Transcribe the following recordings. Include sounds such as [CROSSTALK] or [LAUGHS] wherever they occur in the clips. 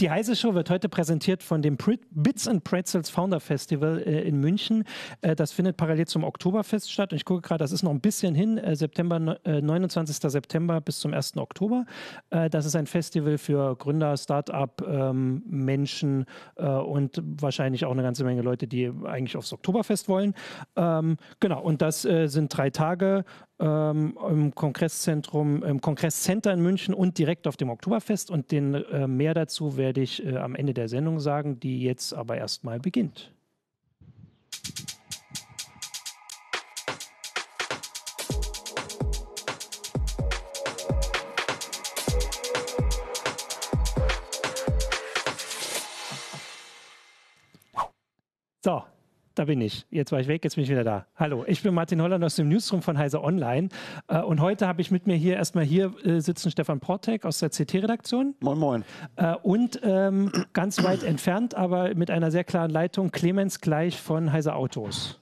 Die Heise Show wird heute präsentiert von dem Bits and Pretzels Founder Festival äh, in München. Äh, das findet parallel zum Oktoberfest statt. Und ich gucke gerade, das ist noch ein bisschen hin, äh, September, 29. Äh, September bis zum 1. Oktober. Das ist ein Festival für Gründer, Start-up, ähm, Menschen und wahrscheinlich auch eine ganze Menge Leute, die eigentlich aufs Oktoberfest wollen. Ähm, genau, und das sind drei Tage ähm, im Kongresszentrum, im Kongresscenter in München und direkt auf dem Oktoberfest. Und den äh, mehr dazu werde ich äh, am Ende der Sendung sagen, die jetzt aber erstmal beginnt. Da bin ich. Jetzt war ich weg, jetzt bin ich wieder da. Hallo, ich bin Martin Holland aus dem Newsroom von Heise Online. Äh, und heute habe ich mit mir hier erstmal hier äh, sitzen Stefan Portek aus der CT-Redaktion. Moin, moin. Äh, und ähm, ganz weit entfernt, aber mit einer sehr klaren Leitung, Clemens Gleich von Heise Autos.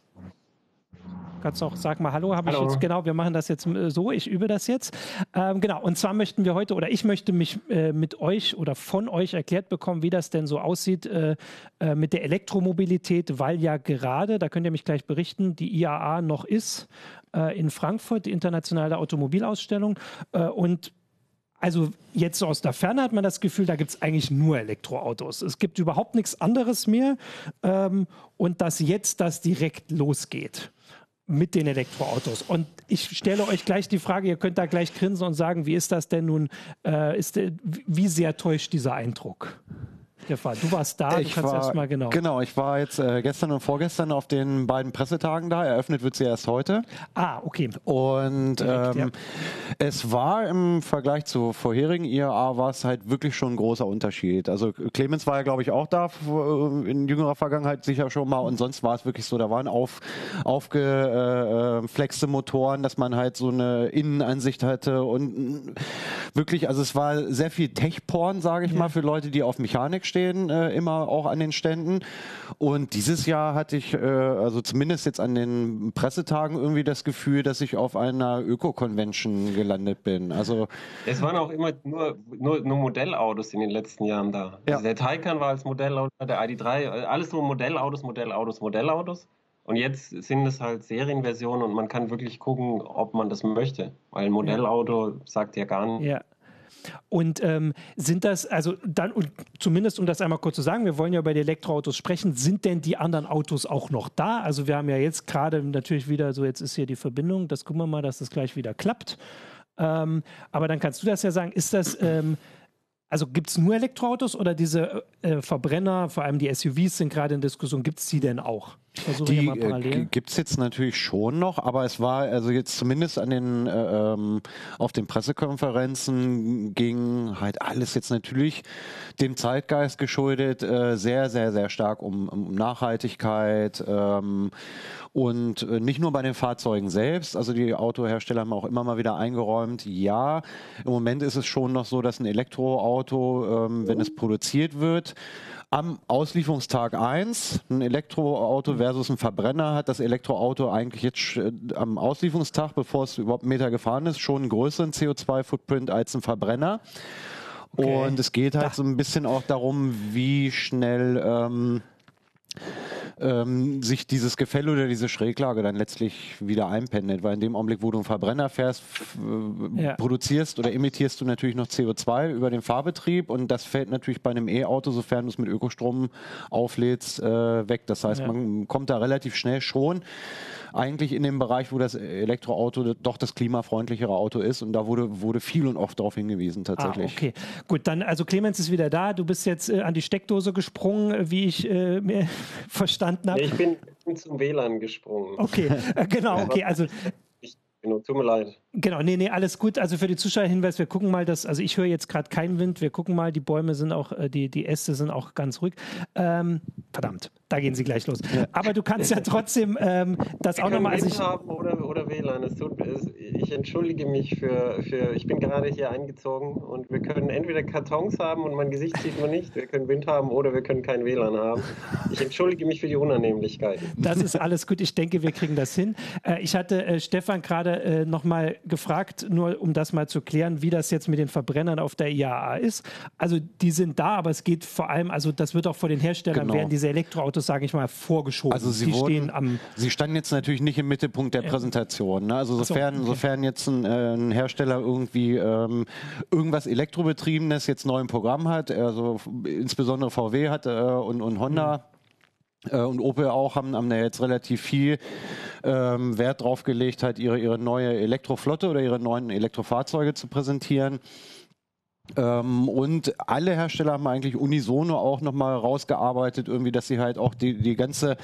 Kannst auch, sag mal Hallo, habe ich jetzt, genau, wir machen das jetzt äh, so, ich übe das jetzt. Ähm, genau, und zwar möchten wir heute, oder ich möchte mich äh, mit euch oder von euch erklärt bekommen, wie das denn so aussieht äh, äh, mit der Elektromobilität, weil ja gerade, da könnt ihr mich gleich berichten, die IAA noch ist äh, in Frankfurt, die internationale Automobilausstellung. Äh, und also jetzt aus der Ferne hat man das Gefühl, da gibt es eigentlich nur Elektroautos. Es gibt überhaupt nichts anderes mehr. Ähm, und dass jetzt das direkt losgeht mit den Elektroautos. Und ich stelle euch gleich die Frage, ihr könnt da gleich grinsen und sagen, wie ist das denn nun, äh, ist, wie sehr täuscht dieser Eindruck? Stefan, du warst da, ich du kannst erstmal genau. Genau, ich war jetzt äh, gestern und vorgestern auf den beiden Pressetagen da. Eröffnet wird sie erst heute. Ah, okay. Und Direkt, ähm, ja. es war im Vergleich zu vorherigen IAA war es halt wirklich schon ein großer Unterschied. Also Clemens war ja, glaube ich, auch da äh, in jüngerer Vergangenheit sicher schon mal. Und sonst war es wirklich so, da waren auf, aufgeflexte Motoren, dass man halt so eine Innenansicht hatte und wirklich, also es war sehr viel Tech-Porn, sage ich ja. mal, für Leute, die auf Mechanik stehen stehen, äh, immer auch an den Ständen. Und dieses Jahr hatte ich, äh, also zumindest jetzt an den Pressetagen irgendwie das Gefühl, dass ich auf einer Öko-Convention gelandet bin. Also es waren auch immer nur, nur, nur Modellautos in den letzten Jahren da. Ja. Also der Taycan war als Modellauto, der ID3, alles nur Modellautos, Modellautos, Modellautos. Und jetzt sind es halt Serienversionen und man kann wirklich gucken, ob man das möchte. Weil ein Modellauto ja. sagt ja gar nicht. Ja. Und ähm, sind das, also dann, und zumindest um das einmal kurz zu sagen, wir wollen ja über die Elektroautos sprechen, sind denn die anderen Autos auch noch da? Also wir haben ja jetzt gerade natürlich wieder so, jetzt ist hier die Verbindung, das gucken wir mal, dass das gleich wieder klappt. Ähm, aber dann kannst du das ja sagen, ist das, ähm, also gibt es nur Elektroautos oder diese äh, Verbrenner, vor allem die SUVs sind gerade in Diskussion, gibt es die denn auch? Die äh, gibt es jetzt natürlich schon noch, aber es war also jetzt zumindest an den äh, ähm, auf den Pressekonferenzen ging halt alles jetzt natürlich dem Zeitgeist geschuldet, äh, sehr, sehr, sehr stark um, um Nachhaltigkeit ähm, und äh, nicht nur bei den Fahrzeugen selbst. Also die Autohersteller haben auch immer mal wieder eingeräumt, ja, im Moment ist es schon noch so, dass ein Elektroauto, ähm, wenn es produziert wird, am Auslieferungstag 1, ein Elektroauto versus ein Verbrenner, hat das Elektroauto eigentlich jetzt äh, am Auslieferungstag, bevor es überhaupt einen Meter gefahren ist, schon einen größeren CO2-Footprint als ein Verbrenner. Okay. Und es geht halt da. so ein bisschen auch darum, wie schnell ähm, ähm, sich dieses Gefälle oder diese Schräglage dann letztlich wieder einpendelt. Weil in dem Augenblick, wo du einen Verbrenner fährst, äh, ja. produzierst oder emittierst du natürlich noch CO2 über den Fahrbetrieb und das fällt natürlich bei einem E-Auto, sofern du es mit Ökostrom auflädst, äh, weg. Das heißt, ja. man kommt da relativ schnell schon eigentlich in dem Bereich, wo das Elektroauto doch das klimafreundlichere Auto ist. Und da wurde, wurde viel und oft darauf hingewiesen tatsächlich. Ah, okay, gut, dann also Clemens ist wieder da. Du bist jetzt äh, an die Steckdose gesprungen, wie ich äh, mir [LAUGHS] verstanden habe. Ich bin zum WLAN gesprungen. Okay, äh, genau, okay. Also Genau, tut mir leid. Genau, nee, nee, alles gut. Also für die Zuschauer Hinweis, wir gucken mal, dass, also ich höre jetzt gerade keinen Wind, wir gucken mal, die Bäume sind auch, äh, die, die Äste sind auch ganz ruhig. Ähm, verdammt, da gehen sie gleich los. Ja. Aber du kannst ja [LAUGHS] trotzdem ähm, das wir auch nochmal. Also haben oder, oder WLAN. Es tut, es, ich entschuldige mich für, für, ich bin gerade hier eingezogen und wir können entweder Kartons haben und mein Gesicht sieht man nicht, wir können Wind haben oder wir können kein WLAN haben. Ich entschuldige mich für die Unannehmlichkeit. Das ist alles gut. Ich denke, wir kriegen das hin. Äh, ich hatte äh, Stefan gerade äh, nochmal gefragt, nur um das mal zu klären, wie das jetzt mit den Verbrennern auf der IAA ist. Also die sind da, aber es geht vor allem, also das wird auch vor den Herstellern, genau. werden diese Elektroautos, sage ich mal, vorgeschoben. Also sie, wurden, sie standen jetzt natürlich nicht im Mittelpunkt der Präsentation. Ne? Also sofern, so, okay. sofern jetzt ein, äh, ein Hersteller irgendwie ähm, irgendwas Elektrobetriebenes jetzt neu im Programm hat, also insbesondere VW hat äh, und, und Honda. Mhm und Opel auch haben, haben da jetzt relativ viel ähm, Wert drauf gelegt, halt ihre, ihre neue Elektroflotte oder ihre neuen Elektrofahrzeuge zu präsentieren. Ähm, und alle Hersteller haben eigentlich unisono auch nochmal rausgearbeitet, irgendwie, dass sie halt auch die, die ganze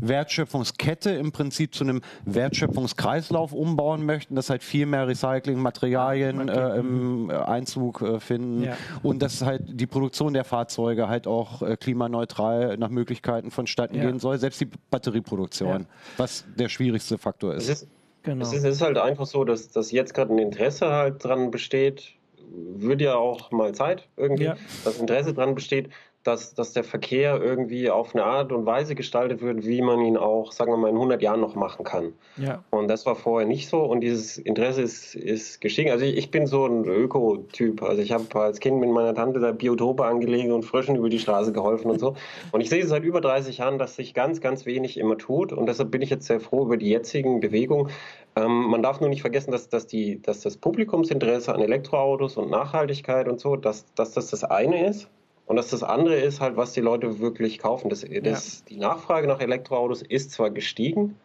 Wertschöpfungskette im Prinzip zu einem Wertschöpfungskreislauf umbauen möchten, dass halt viel mehr Recyclingmaterialien äh, im Einzug äh, finden ja. und dass halt die Produktion der Fahrzeuge halt auch äh, klimaneutral nach Möglichkeiten vonstatten ja. gehen soll, selbst die Batterieproduktion, ja. was der schwierigste Faktor ist. Es ist, genau. es ist, es ist halt einfach so, dass, dass jetzt gerade ein Interesse halt dran besteht, wird ja auch mal Zeit irgendwie, ja. dass Interesse daran besteht, dass, dass der Verkehr irgendwie auf eine Art und Weise gestaltet wird, wie man ihn auch, sagen wir mal, in 100 Jahren noch machen kann. Ja. Und das war vorher nicht so und dieses Interesse ist, ist gestiegen. Also ich, ich bin so ein Öko-Typ. Also ich habe als Kind mit meiner Tante da Biotope angelegt und Fröschen über die Straße geholfen und so. Und ich sehe seit über 30 Jahren, dass sich ganz, ganz wenig immer tut und deshalb bin ich jetzt sehr froh über die jetzigen Bewegungen. Ähm, man darf nur nicht vergessen, dass, dass, die, dass das Publikumsinteresse an Elektroautos und Nachhaltigkeit und so, dass, dass das das eine ist und dass das andere ist halt, was die Leute wirklich kaufen. Das, das, ja. Die Nachfrage nach Elektroautos ist zwar gestiegen,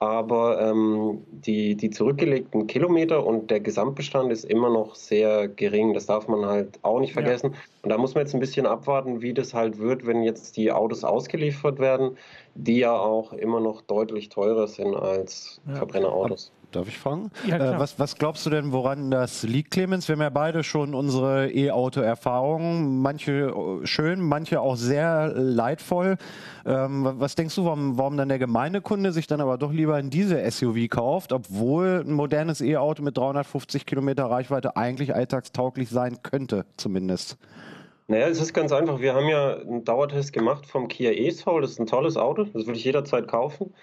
aber ähm, die, die zurückgelegten Kilometer und der Gesamtbestand ist immer noch sehr gering. Das darf man halt auch nicht vergessen. Ja. Und da muss man jetzt ein bisschen abwarten, wie das halt wird, wenn jetzt die Autos ausgeliefert werden, die ja auch immer noch deutlich teurer sind als ja. Verbrennerautos. Darf ich fragen? Ja, äh, was, was, glaubst du denn, woran das liegt, Clemens? Wir haben ja beide schon unsere E-Auto-Erfahrungen. Manche äh, schön, manche auch sehr leidvoll. Ähm, was denkst du, warum, warum dann der Gemeindekunde sich dann aber doch lieber in diese SUV kauft, obwohl ein modernes E-Auto mit 350 Kilometer Reichweite eigentlich alltagstauglich sein könnte, zumindest? Naja, es ist ganz einfach. Wir haben ja einen Dauertest gemacht vom Kia e-Soul. Das ist ein tolles Auto. Das würde ich jederzeit kaufen.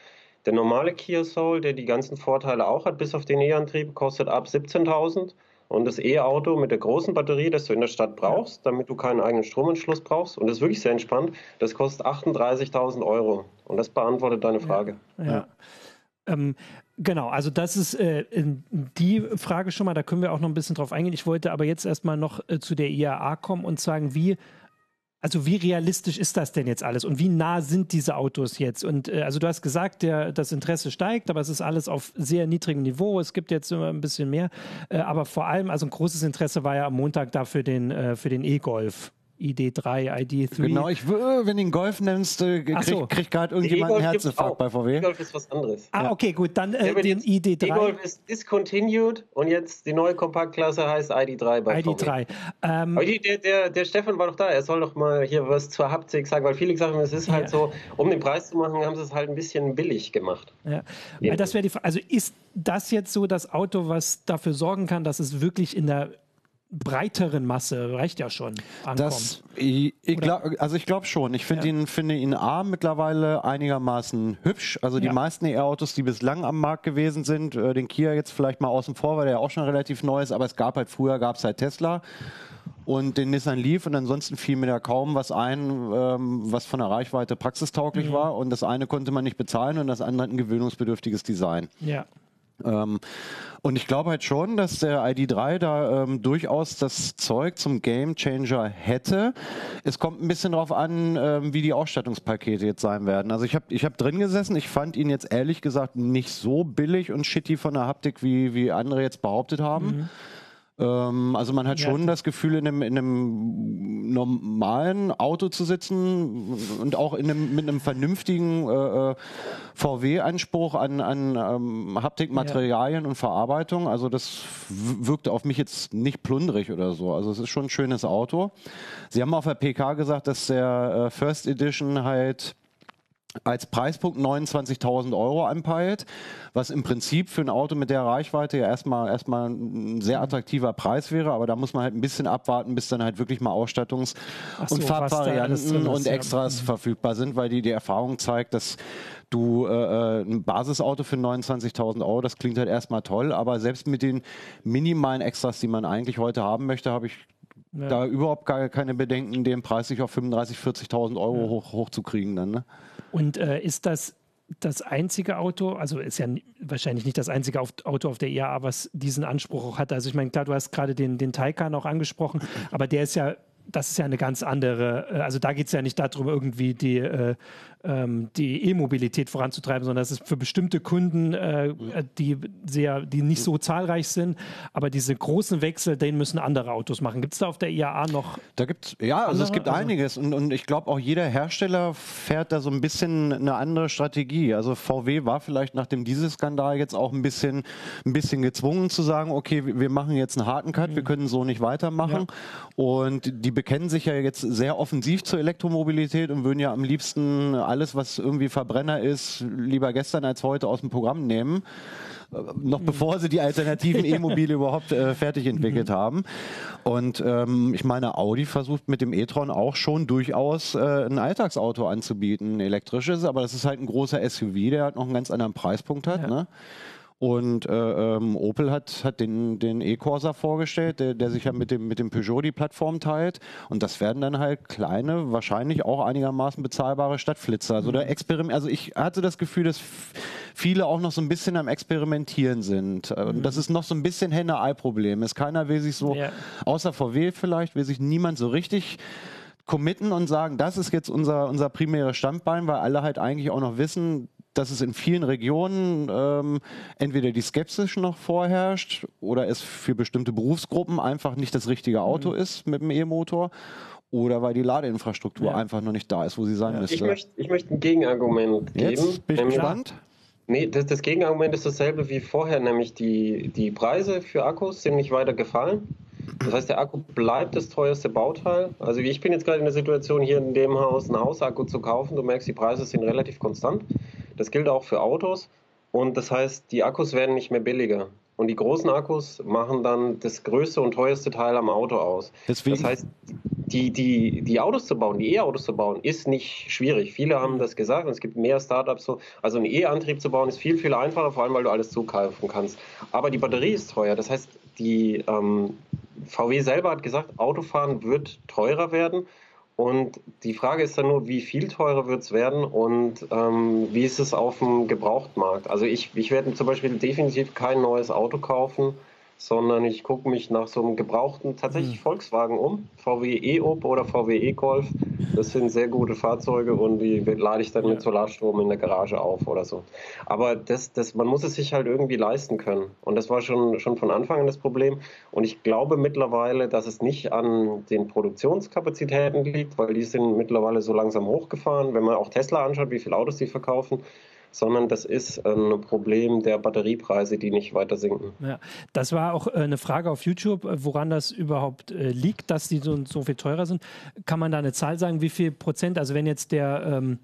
Der normale Kia Soul, der die ganzen Vorteile auch hat, bis auf den E-Antrieb, kostet ab 17.000. Und das E-Auto mit der großen Batterie, das du in der Stadt brauchst, damit du keinen eigenen Stromanschluss brauchst, und das ist wirklich sehr entspannt, das kostet 38.000 Euro. Und das beantwortet deine Frage. Ja. ja. Ähm, genau, also das ist äh, die Frage schon mal, da können wir auch noch ein bisschen drauf eingehen. Ich wollte aber jetzt erstmal noch äh, zu der IAA kommen und sagen, wie also wie realistisch ist das denn jetzt alles und wie nah sind diese Autos jetzt? Und äh, also du hast gesagt, der, das Interesse steigt, aber es ist alles auf sehr niedrigem Niveau. Es gibt jetzt immer ein bisschen mehr, äh, aber vor allem, also ein großes Interesse war ja am Montag da für den, äh, für den E-Golf. ID3, ID3. Genau, ich wenn du ihn Golf nennst, äh, kriegt so. krieg gerade irgendjemand einen Herzinfarkt bei VW. E-Golf ist was anderes. Ah, okay, gut, dann äh, den ID3. E-Golf ist discontinued und jetzt die neue Kompaktklasse heißt ID3 bei ID3. Ähm, Aber der, der, der Stefan war doch da, er soll doch mal hier was zur Haptik sagen, weil viele sagen, es ist halt ja. so, um den Preis zu machen, haben sie es halt ein bisschen billig gemacht. Ja. ja. Das wäre die Also ist das jetzt so das Auto, was dafür sorgen kann, dass es wirklich in der breiteren Masse reicht ja schon ankommt. Das, ich, ich glaub, also ich glaube schon. Ich finde ja. ihn, finde ihn A mittlerweile einigermaßen hübsch. Also die ja. meisten E-Autos, die bislang am Markt gewesen sind, äh, den Kia jetzt vielleicht mal außen vor, weil der ja auch schon relativ neu ist, aber es gab halt früher, gab es halt Tesla und den Nissan Leaf und ansonsten fiel mir da kaum was ein, ähm, was von der Reichweite praxistauglich mhm. war und das eine konnte man nicht bezahlen und das andere ein gewöhnungsbedürftiges Design. Ja. Ähm, und ich glaube halt schon, dass der ID3 da ähm, durchaus das Zeug zum Game Changer hätte. Es kommt ein bisschen darauf an, ähm, wie die Ausstattungspakete jetzt sein werden. Also ich habe ich hab drin gesessen, ich fand ihn jetzt ehrlich gesagt nicht so billig und shitty von der Haptik, wie, wie andere jetzt behauptet haben. Mhm. Ähm, also man hat ja. schon das Gefühl, in einem, in einem, normalen Auto zu sitzen und auch in einem, mit einem vernünftigen äh, äh VW-Anspruch an, an ähm, Haptikmaterialien ja. und Verarbeitung. Also das wirkte auf mich jetzt nicht plundrig oder so. Also es ist schon ein schönes Auto. Sie haben auf der PK gesagt, dass der äh, First Edition halt als Preispunkt 29.000 Euro anpeilt, was im Prinzip für ein Auto mit der Reichweite ja erstmal, erstmal ein sehr attraktiver Preis wäre, aber da muss man halt ein bisschen abwarten, bis dann halt wirklich mal Ausstattungs- so, und Farbvarianten und Extras ja. verfügbar sind, weil die, die Erfahrung zeigt, dass du äh, äh ein Basisauto für 29.000 Euro, das klingt halt erstmal toll, aber selbst mit den minimalen Extras, die man eigentlich heute haben möchte, habe ich ja. da überhaupt gar keine Bedenken, den Preis sich auf 35.000, 40.000 Euro ja. hoch, hochzukriegen dann. Ne? Und äh, ist das das einzige Auto, also ist ja wahrscheinlich nicht das einzige Auto auf der IAA, was diesen Anspruch auch hat. Also ich meine, klar, du hast gerade den, den Taycan auch angesprochen, aber der ist ja das ist ja eine ganz andere, äh, also da geht es ja nicht darum, irgendwie die äh, ähm, die E-Mobilität voranzutreiben, sondern das ist für bestimmte Kunden, äh, die sehr, die nicht so zahlreich sind, aber diese großen Wechsel, den müssen andere Autos machen. Gibt es da auf der IAA noch? Da gibt's ja, also andere? es gibt also, einiges und, und ich glaube auch jeder Hersteller fährt da so ein bisschen eine andere Strategie. Also VW war vielleicht nach dem Dieselskandal jetzt auch ein bisschen, ein bisschen gezwungen zu sagen, okay, wir machen jetzt einen harten Cut, mhm. wir können so nicht weitermachen. Ja. Und die bekennen sich ja jetzt sehr offensiv zur Elektromobilität und würden ja am liebsten alles, was irgendwie Verbrenner ist, lieber gestern als heute aus dem Programm nehmen äh, noch mhm. bevor sie die alternativen [LAUGHS] E-Mobile überhaupt äh, fertig entwickelt mhm. haben. Und ähm, ich meine, Audi versucht mit dem e-tron auch schon durchaus äh, ein Alltagsauto anzubieten, ein elektrisches, aber das ist halt ein großer SUV, der halt noch einen ganz anderen Preispunkt hat. Ja. Ne? Und äh, ähm, Opel hat, hat den, den E-Corsa vorgestellt, der, der sich ja mit dem, mit dem Peugeot die Plattform teilt. Und das werden dann halt kleine, wahrscheinlich auch einigermaßen bezahlbare Stadtflitzer. Also, der mhm. Experiment, also ich hatte das Gefühl, dass viele auch noch so ein bisschen am Experimentieren sind. Und das mhm. ist noch so ein bisschen Henne-Ei-Problem. Ist keiner will sich so, ja. außer VW vielleicht, will sich niemand so richtig committen und sagen, das ist jetzt unser, unser primäres Standbein, weil alle halt eigentlich auch noch wissen, dass es in vielen Regionen ähm, entweder die Skepsis noch vorherrscht oder es für bestimmte Berufsgruppen einfach nicht das richtige Auto mhm. ist mit dem E-Motor oder weil die Ladeinfrastruktur ja. einfach noch nicht da ist, wo sie sein ja. müsste. Ich möchte, ich möchte ein Gegenargument geben. Jetzt bin ich gespannt. Nee, das, das, Gegenargument ist dasselbe wie vorher, nämlich die, die Preise für Akkus sind nicht weiter gefallen. Das heißt, der Akku bleibt das teuerste Bauteil. Also ich bin jetzt gerade in der Situation, hier in dem Haus einen Hausakku zu kaufen. Du merkst, die Preise sind relativ konstant. Das gilt auch für Autos. Und das heißt, die Akkus werden nicht mehr billiger. Und die großen Akkus machen dann das größte und teuerste Teil am Auto aus. Deswegen. Das heißt, die, die, die Autos zu bauen, die E-Autos zu bauen, ist nicht schwierig. Viele haben das gesagt und es gibt mehr Startups so. Also einen E-Antrieb zu bauen ist viel, viel einfacher, vor allem weil du alles zukaufen kannst. Aber die Batterie ist teuer. Das heißt, die ähm, VW selber hat gesagt, Autofahren wird teurer werden. Und die Frage ist dann nur, wie viel teurer wird es werden und ähm, wie ist es auf dem Gebrauchtmarkt? Also ich, ich werde zum Beispiel definitiv kein neues Auto kaufen, sondern ich gucke mich nach so einem gebrauchten, tatsächlich mhm. Volkswagen um, VW E-Op oder VW E-Golf. Das sind sehr gute Fahrzeuge und die lade ich dann mit Solarstrom in der Garage auf oder so. Aber das, das, man muss es sich halt irgendwie leisten können. Und das war schon, schon von Anfang an das Problem. Und ich glaube mittlerweile, dass es nicht an den Produktionskapazitäten liegt, weil die sind mittlerweile so langsam hochgefahren. Wenn man auch Tesla anschaut, wie viele Autos die verkaufen, sondern das ist ein Problem der Batteriepreise, die nicht weiter sinken. Ja, das war auch äh, eine Frage auf YouTube, äh, woran das überhaupt äh, liegt, dass die so, so viel teurer sind. Kann man da eine Zahl sagen, wie viel Prozent, also wenn jetzt der ähm,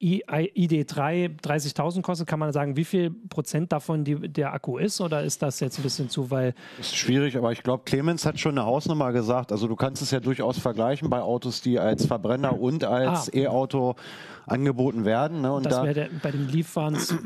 ID3 30.000 kostet, kann man sagen, wie viel Prozent davon die, der Akku ist oder ist das jetzt ein bisschen zu, weil... Das ist schwierig, aber ich glaube, Clemens hat schon eine Hausnummer gesagt. Also du kannst es ja durchaus vergleichen bei Autos, die als Verbrenner und als ah. E-Auto angeboten werden. Ne? Und das da, der, bei dem Leaf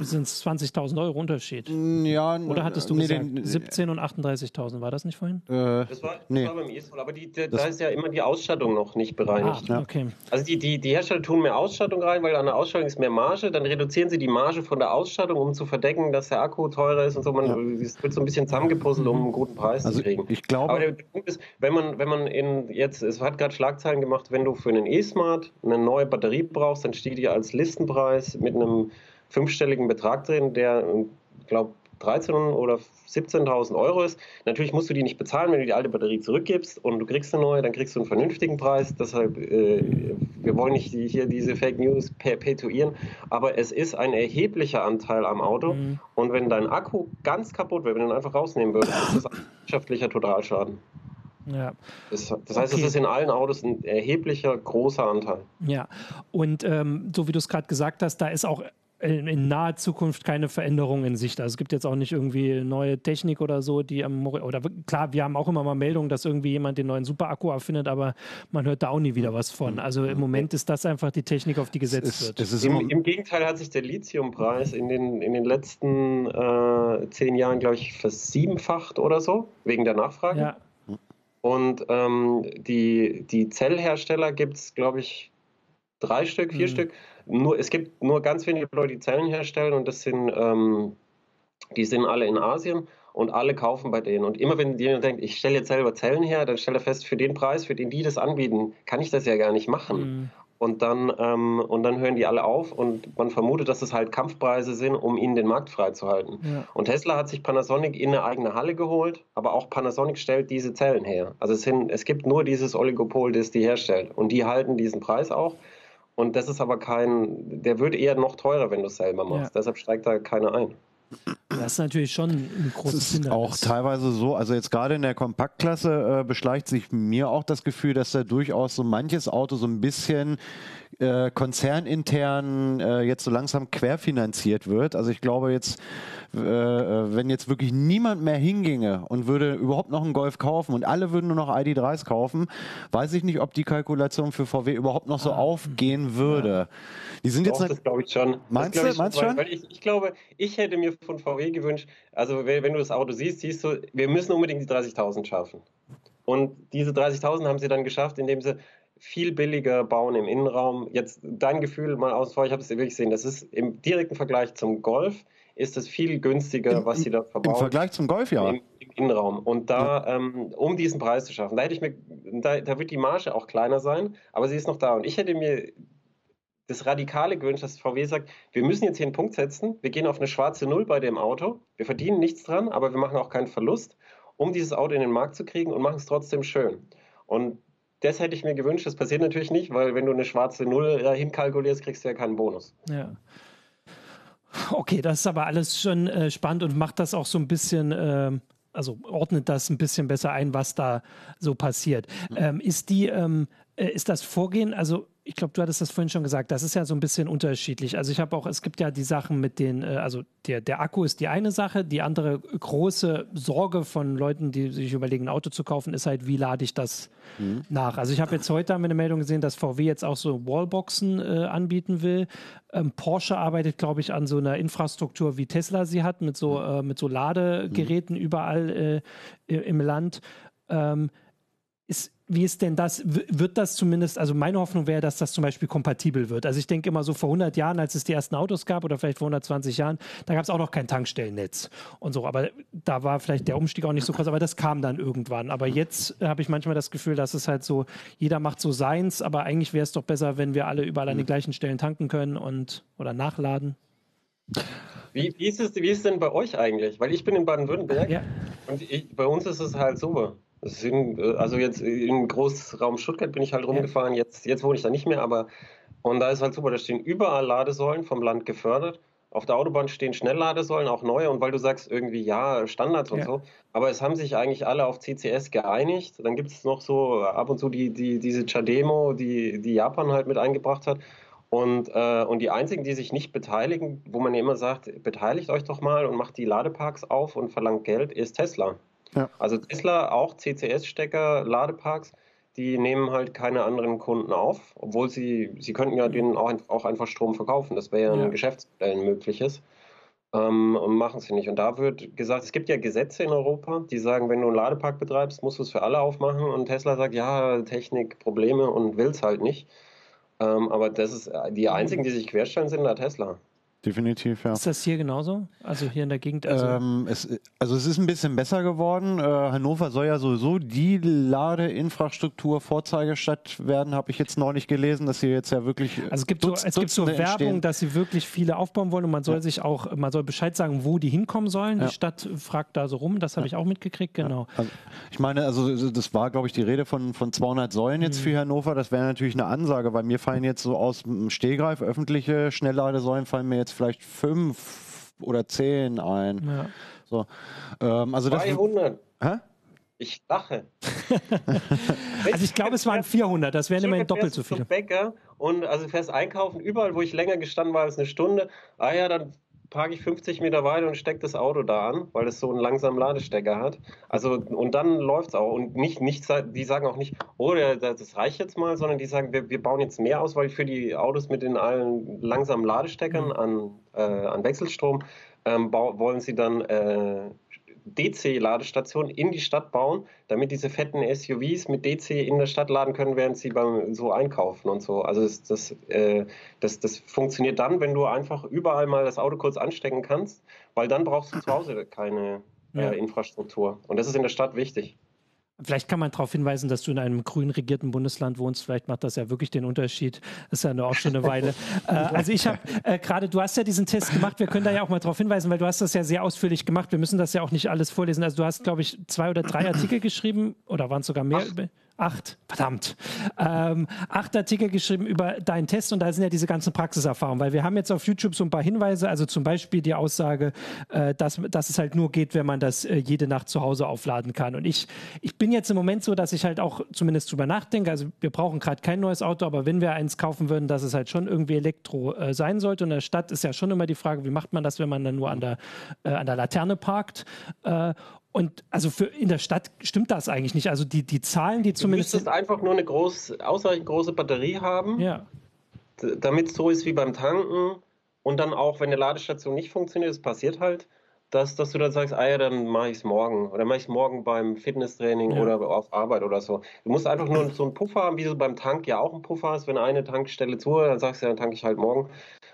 sind es 20.000 Euro Unterschied. Ja, Oder hattest du nee, gesagt, den, 17 und 38.000, war das nicht vorhin? Äh, das, war, das nee. war beim E-Soul, aber die, die, da ist ja immer die Ausstattung noch nicht bereinigt. Ah, okay. Also die, die, die Hersteller tun mehr Ausstattung rein, weil an der Ausstattung ist mehr Marge, dann reduzieren sie die Marge von der Ausstattung, um zu verdecken, dass der Akku teurer ist und so. Man, ja. Es wird so ein bisschen zusammengepuzzelt, um einen guten Preis also zu kriegen. Ich glaube, aber der Punkt ist, wenn man, wenn man in jetzt, es hat gerade Schlagzeilen gemacht, wenn du für einen E-Smart eine neue Batterie brauchst, dann steht die als Listenpreis mit einem fünfstelligen Betrag drin, der, ich glaube, 13.000 oder 17.000 Euro ist. Natürlich musst du die nicht bezahlen, wenn du die alte Batterie zurückgibst und du kriegst eine neue, dann kriegst du einen vernünftigen Preis. Deshalb, äh, wir wollen nicht hier diese Fake News perpetuieren, aber es ist ein erheblicher Anteil am Auto. Mhm. Und wenn dein Akku ganz kaputt wäre, wenn du ihn einfach rausnehmen würdest, ist das ein wirtschaftlicher Totalschaden. Ja. Das, das heißt, okay. es ist in allen Autos ein erheblicher, großer Anteil. Ja, und ähm, so wie du es gerade gesagt hast, da ist auch in, in, naher Zukunft keine Veränderung in Sicht. Also es gibt jetzt auch nicht irgendwie neue Technik oder so, die am oder klar, wir haben auch immer mal Meldungen, dass irgendwie jemand den neuen Superakku erfindet, aber man hört da auch nie wieder was von. Also im Moment ist das einfach die Technik, auf die gesetzt wird. Ist, Im, Im, Gegenteil hat sich der Lithiumpreis in den, in den letzten äh, zehn Jahren, glaube ich, versiebenfacht oder so, wegen der Nachfrage. Ja. Und ähm, die, die Zellhersteller gibt es, glaube ich, drei Stück, vier mhm. Stück nur, es gibt nur ganz wenige Leute, die Zellen herstellen und das sind, ähm, die sind alle in Asien und alle kaufen bei denen. Und immer wenn jemand denkt, ich stelle jetzt selber Zellen her, dann stellt er fest, für den Preis, für den die das anbieten, kann ich das ja gar nicht machen. Mhm. Und dann, ähm, und dann hören die alle auf und man vermutet, dass es halt Kampfpreise sind, um ihnen den Markt freizuhalten. Ja. Und Tesla hat sich Panasonic in eine eigene Halle geholt, aber auch Panasonic stellt diese Zellen her. Also es, sind, es gibt nur dieses Oligopol, das die herstellt. Und die halten diesen Preis auch. Und das ist aber kein, der wird eher noch teurer, wenn du es selber machst. Ja. Deshalb steigt da keiner ein. Das ist natürlich schon ein großes Das ist auch teilweise so, also jetzt gerade in der Kompaktklasse äh, beschleicht sich mir auch das Gefühl, dass da durchaus so manches Auto so ein bisschen äh, konzernintern äh, jetzt so langsam querfinanziert wird. Also ich glaube jetzt, äh, wenn jetzt wirklich niemand mehr hinginge und würde überhaupt noch einen Golf kaufen und alle würden nur noch ID3s kaufen, weiß ich nicht, ob die Kalkulation für VW überhaupt noch so ah. aufgehen würde. Ja. Die sind Doch, jetzt das glaube ich schon. Meinst du? Meinst schon? Weil ich, ich, glaube, ich hätte mir von VW gewünscht, also wenn, wenn du das Auto siehst, siehst du, wir müssen unbedingt die 30.000 schaffen. Und diese 30.000 haben sie dann geschafft, indem sie viel billiger bauen im Innenraum. Jetzt dein Gefühl mal aus vor, ich habe es wirklich gesehen, das ist im direkten Vergleich zum Golf ist es viel günstiger, Im, was sie da verbauen. Im Vergleich zum Golf, ja. Im, im Innenraum. Und da, ja. ähm, um diesen Preis zu schaffen, da hätte ich mir, da, da wird die Marge auch kleiner sein, aber sie ist noch da. Und ich hätte mir das Radikale gewünscht, dass VW sagt, wir müssen jetzt hier einen Punkt setzen, wir gehen auf eine schwarze Null bei dem Auto, wir verdienen nichts dran, aber wir machen auch keinen Verlust, um dieses Auto in den Markt zu kriegen und machen es trotzdem schön. Und das hätte ich mir gewünscht. Das passiert natürlich nicht, weil wenn du eine schwarze Null äh, hinkalkulierst, kriegst du ja keinen Bonus. Ja. Okay, das ist aber alles schon äh, spannend und macht das auch so ein bisschen, äh, also ordnet das ein bisschen besser ein, was da so passiert. Mhm. Ähm, ist die, ähm, äh, ist das Vorgehen, also ich glaube, du hattest das vorhin schon gesagt, das ist ja so ein bisschen unterschiedlich. Also ich habe auch, es gibt ja die Sachen mit den, äh, also der, der Akku ist die eine Sache, die andere große Sorge von Leuten, die sich überlegen, ein Auto zu kaufen, ist halt, wie lade ich das mhm. nach? Also ich habe jetzt heute haben wir eine Meldung gesehen, dass VW jetzt auch so Wallboxen äh, anbieten will. Ähm, Porsche arbeitet, glaube ich, an so einer Infrastruktur, wie Tesla sie hat, mit so, mhm. äh, mit so Ladegeräten mhm. überall äh, im Land. Ähm, ist, wie ist denn das? Wird das zumindest, also meine Hoffnung wäre, dass das zum Beispiel kompatibel wird. Also ich denke immer so vor 100 Jahren, als es die ersten Autos gab oder vielleicht vor 120 Jahren, da gab es auch noch kein Tankstellennetz und so. Aber da war vielleicht der Umstieg auch nicht so krass, aber das kam dann irgendwann. Aber jetzt habe ich manchmal das Gefühl, dass es halt so, jeder macht so seins, aber eigentlich wäre es doch besser, wenn wir alle überall an den mhm. gleichen Stellen tanken können und oder nachladen. Wie, wie, ist es, wie ist es denn bei euch eigentlich? Weil ich bin in Baden-Württemberg ja. und ich, bei uns ist es halt so. Sind, äh, also jetzt im Großraum Stuttgart bin ich halt rumgefahren, jetzt, jetzt wohne ich da nicht mehr, aber und da ist halt super, da stehen überall Ladesäulen vom Land gefördert. Auf der Autobahn stehen Schnellladesäulen, auch neue. Und weil du sagst irgendwie, ja, Standards und ja. so. Aber es haben sich eigentlich alle auf CCS geeinigt. Dann gibt es noch so ab und zu die, die, diese Chademo, die, die Japan halt mit eingebracht hat. Und, äh, und die einzigen, die sich nicht beteiligen, wo man ja immer sagt, beteiligt euch doch mal und macht die Ladeparks auf und verlangt Geld, ist Tesla. Ja. Also Tesla auch CCS-Stecker, Ladeparks, die nehmen halt keine anderen Kunden auf, obwohl sie, sie könnten ja denen auch, auch einfach Strom verkaufen. Das wäre ja ein ja. Geschäftsmodell mögliches. Ähm, und machen sie nicht. Und da wird gesagt, es gibt ja Gesetze in Europa, die sagen, wenn du einen Ladepark betreibst, musst du es für alle aufmachen. Und Tesla sagt, ja, Technik, Probleme und will es halt nicht. Ähm, aber das ist die einzigen, die sich querstellen, sind da Tesla. Definitiv, ja. Ist das hier genauso? Also hier in der Gegend? Also, ähm, es, also es ist ein bisschen besser geworden. Äh, Hannover soll ja sowieso die Ladeinfrastruktur Vorzeigestadt werden, habe ich jetzt noch nicht gelesen, dass sie jetzt ja wirklich. Also es gibt so, es gibt so Werbung, entstehen. dass sie wirklich viele aufbauen wollen und man soll ja. sich auch, man soll Bescheid sagen, wo die hinkommen sollen. Ja. Die Stadt fragt da so rum, das habe ja. ich auch mitgekriegt, genau. Also ich meine, also das war, glaube ich, die Rede von, von 200 Säulen jetzt mhm. für Hannover. Das wäre natürlich eine Ansage, weil mir fallen jetzt so aus dem Stehgreif öffentliche Schnellladesäulen fallen mir jetzt jetzt vielleicht fünf oder zehn ein. Ja. So, ähm, also 200. Das, hä? Ich lache. [LAUGHS] also ich glaube, es waren 400, das wären immerhin doppelt so viele. Bäcker und also fährst einkaufen, überall, wo ich länger gestanden war als eine Stunde, ah ja, dann parke ich 50 Meter weiter und stecke das Auto da an, weil es so einen langsamen Ladestecker hat. Also, und dann läuft es auch. Und nicht, nicht, die sagen auch nicht, oh, das reicht jetzt mal, sondern die sagen, wir, wir bauen jetzt mehr aus, weil für die Autos mit den allen langsamen Ladesteckern mhm. an, äh, an Wechselstrom ähm, wollen sie dann äh, DC-Ladestationen in die Stadt bauen, damit diese fetten SUVs mit DC in der Stadt laden können, während sie beim so einkaufen und so. Also das, das, äh, das, das funktioniert dann, wenn du einfach überall mal das Auto kurz anstecken kannst, weil dann brauchst du zu Hause keine äh. Infrastruktur. Und das ist in der Stadt wichtig. Vielleicht kann man darauf hinweisen, dass du in einem grün regierten Bundesland wohnst. Vielleicht macht das ja wirklich den Unterschied. Das ist ja auch schon eine [LAUGHS] Weile. äh, also ich habe äh, gerade, du hast ja diesen Test gemacht. Wir können da ja auch mal darauf hinweisen, weil du hast das ja sehr ausführlich gemacht. Wir müssen das ja auch nicht alles vorlesen. Also du hast, glaube ich, zwei oder drei Artikel geschrieben oder waren es sogar mehr? Ach acht, verdammt, ähm, acht Artikel geschrieben über deinen Test und da sind ja diese ganzen Praxiserfahrungen, weil wir haben jetzt auf YouTube so ein paar Hinweise, also zum Beispiel die Aussage, äh, dass, dass es halt nur geht, wenn man das äh, jede Nacht zu Hause aufladen kann. Und ich, ich bin jetzt im Moment so, dass ich halt auch zumindest drüber nachdenke, also wir brauchen gerade kein neues Auto, aber wenn wir eins kaufen würden, dass es halt schon irgendwie Elektro äh, sein sollte. Und in der Stadt ist ja schon immer die Frage, wie macht man das, wenn man dann nur an der, äh, an der Laterne parkt? Und also für in der Stadt stimmt das eigentlich nicht. Also die, die Zahlen, die zumindest. Du müsstest einfach nur eine groß, ausreichend große Batterie haben, ja. damit es so ist wie beim Tanken. Und dann auch, wenn eine Ladestation nicht funktioniert, das passiert halt, dass, dass du dann sagst, ah ja, dann mache ich es morgen. Oder mache ich es morgen beim Fitnesstraining ja. oder auf Arbeit oder so. Du musst einfach nur so einen Puffer haben, wie du beim Tank ja auch einen Puffer hast. Wenn eine Tankstelle zu, dann sagst du, dann tanke ich halt morgen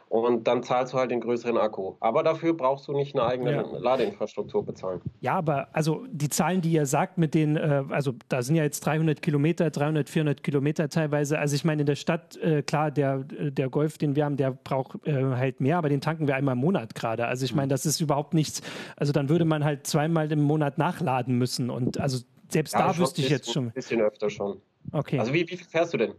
und dann zahlst du halt den größeren Akku. Aber dafür brauchst du nicht eine eigene ja. Ladeinfrastruktur bezahlen. Ja, aber also die Zahlen, die ihr sagt, mit den, äh, also da sind ja jetzt 300 Kilometer, 300, 400 Kilometer teilweise. Also ich meine, in der Stadt, äh, klar, der, der Golf, den wir haben, der braucht äh, halt mehr, aber den tanken wir einmal im Monat gerade. Also ich meine, das ist überhaupt nichts. Also dann würde man halt zweimal im Monat nachladen müssen. Und also selbst ja, da wüsste ich jetzt schon. Ein bisschen öfter schon. Okay. Also wie, wie viel fährst du denn?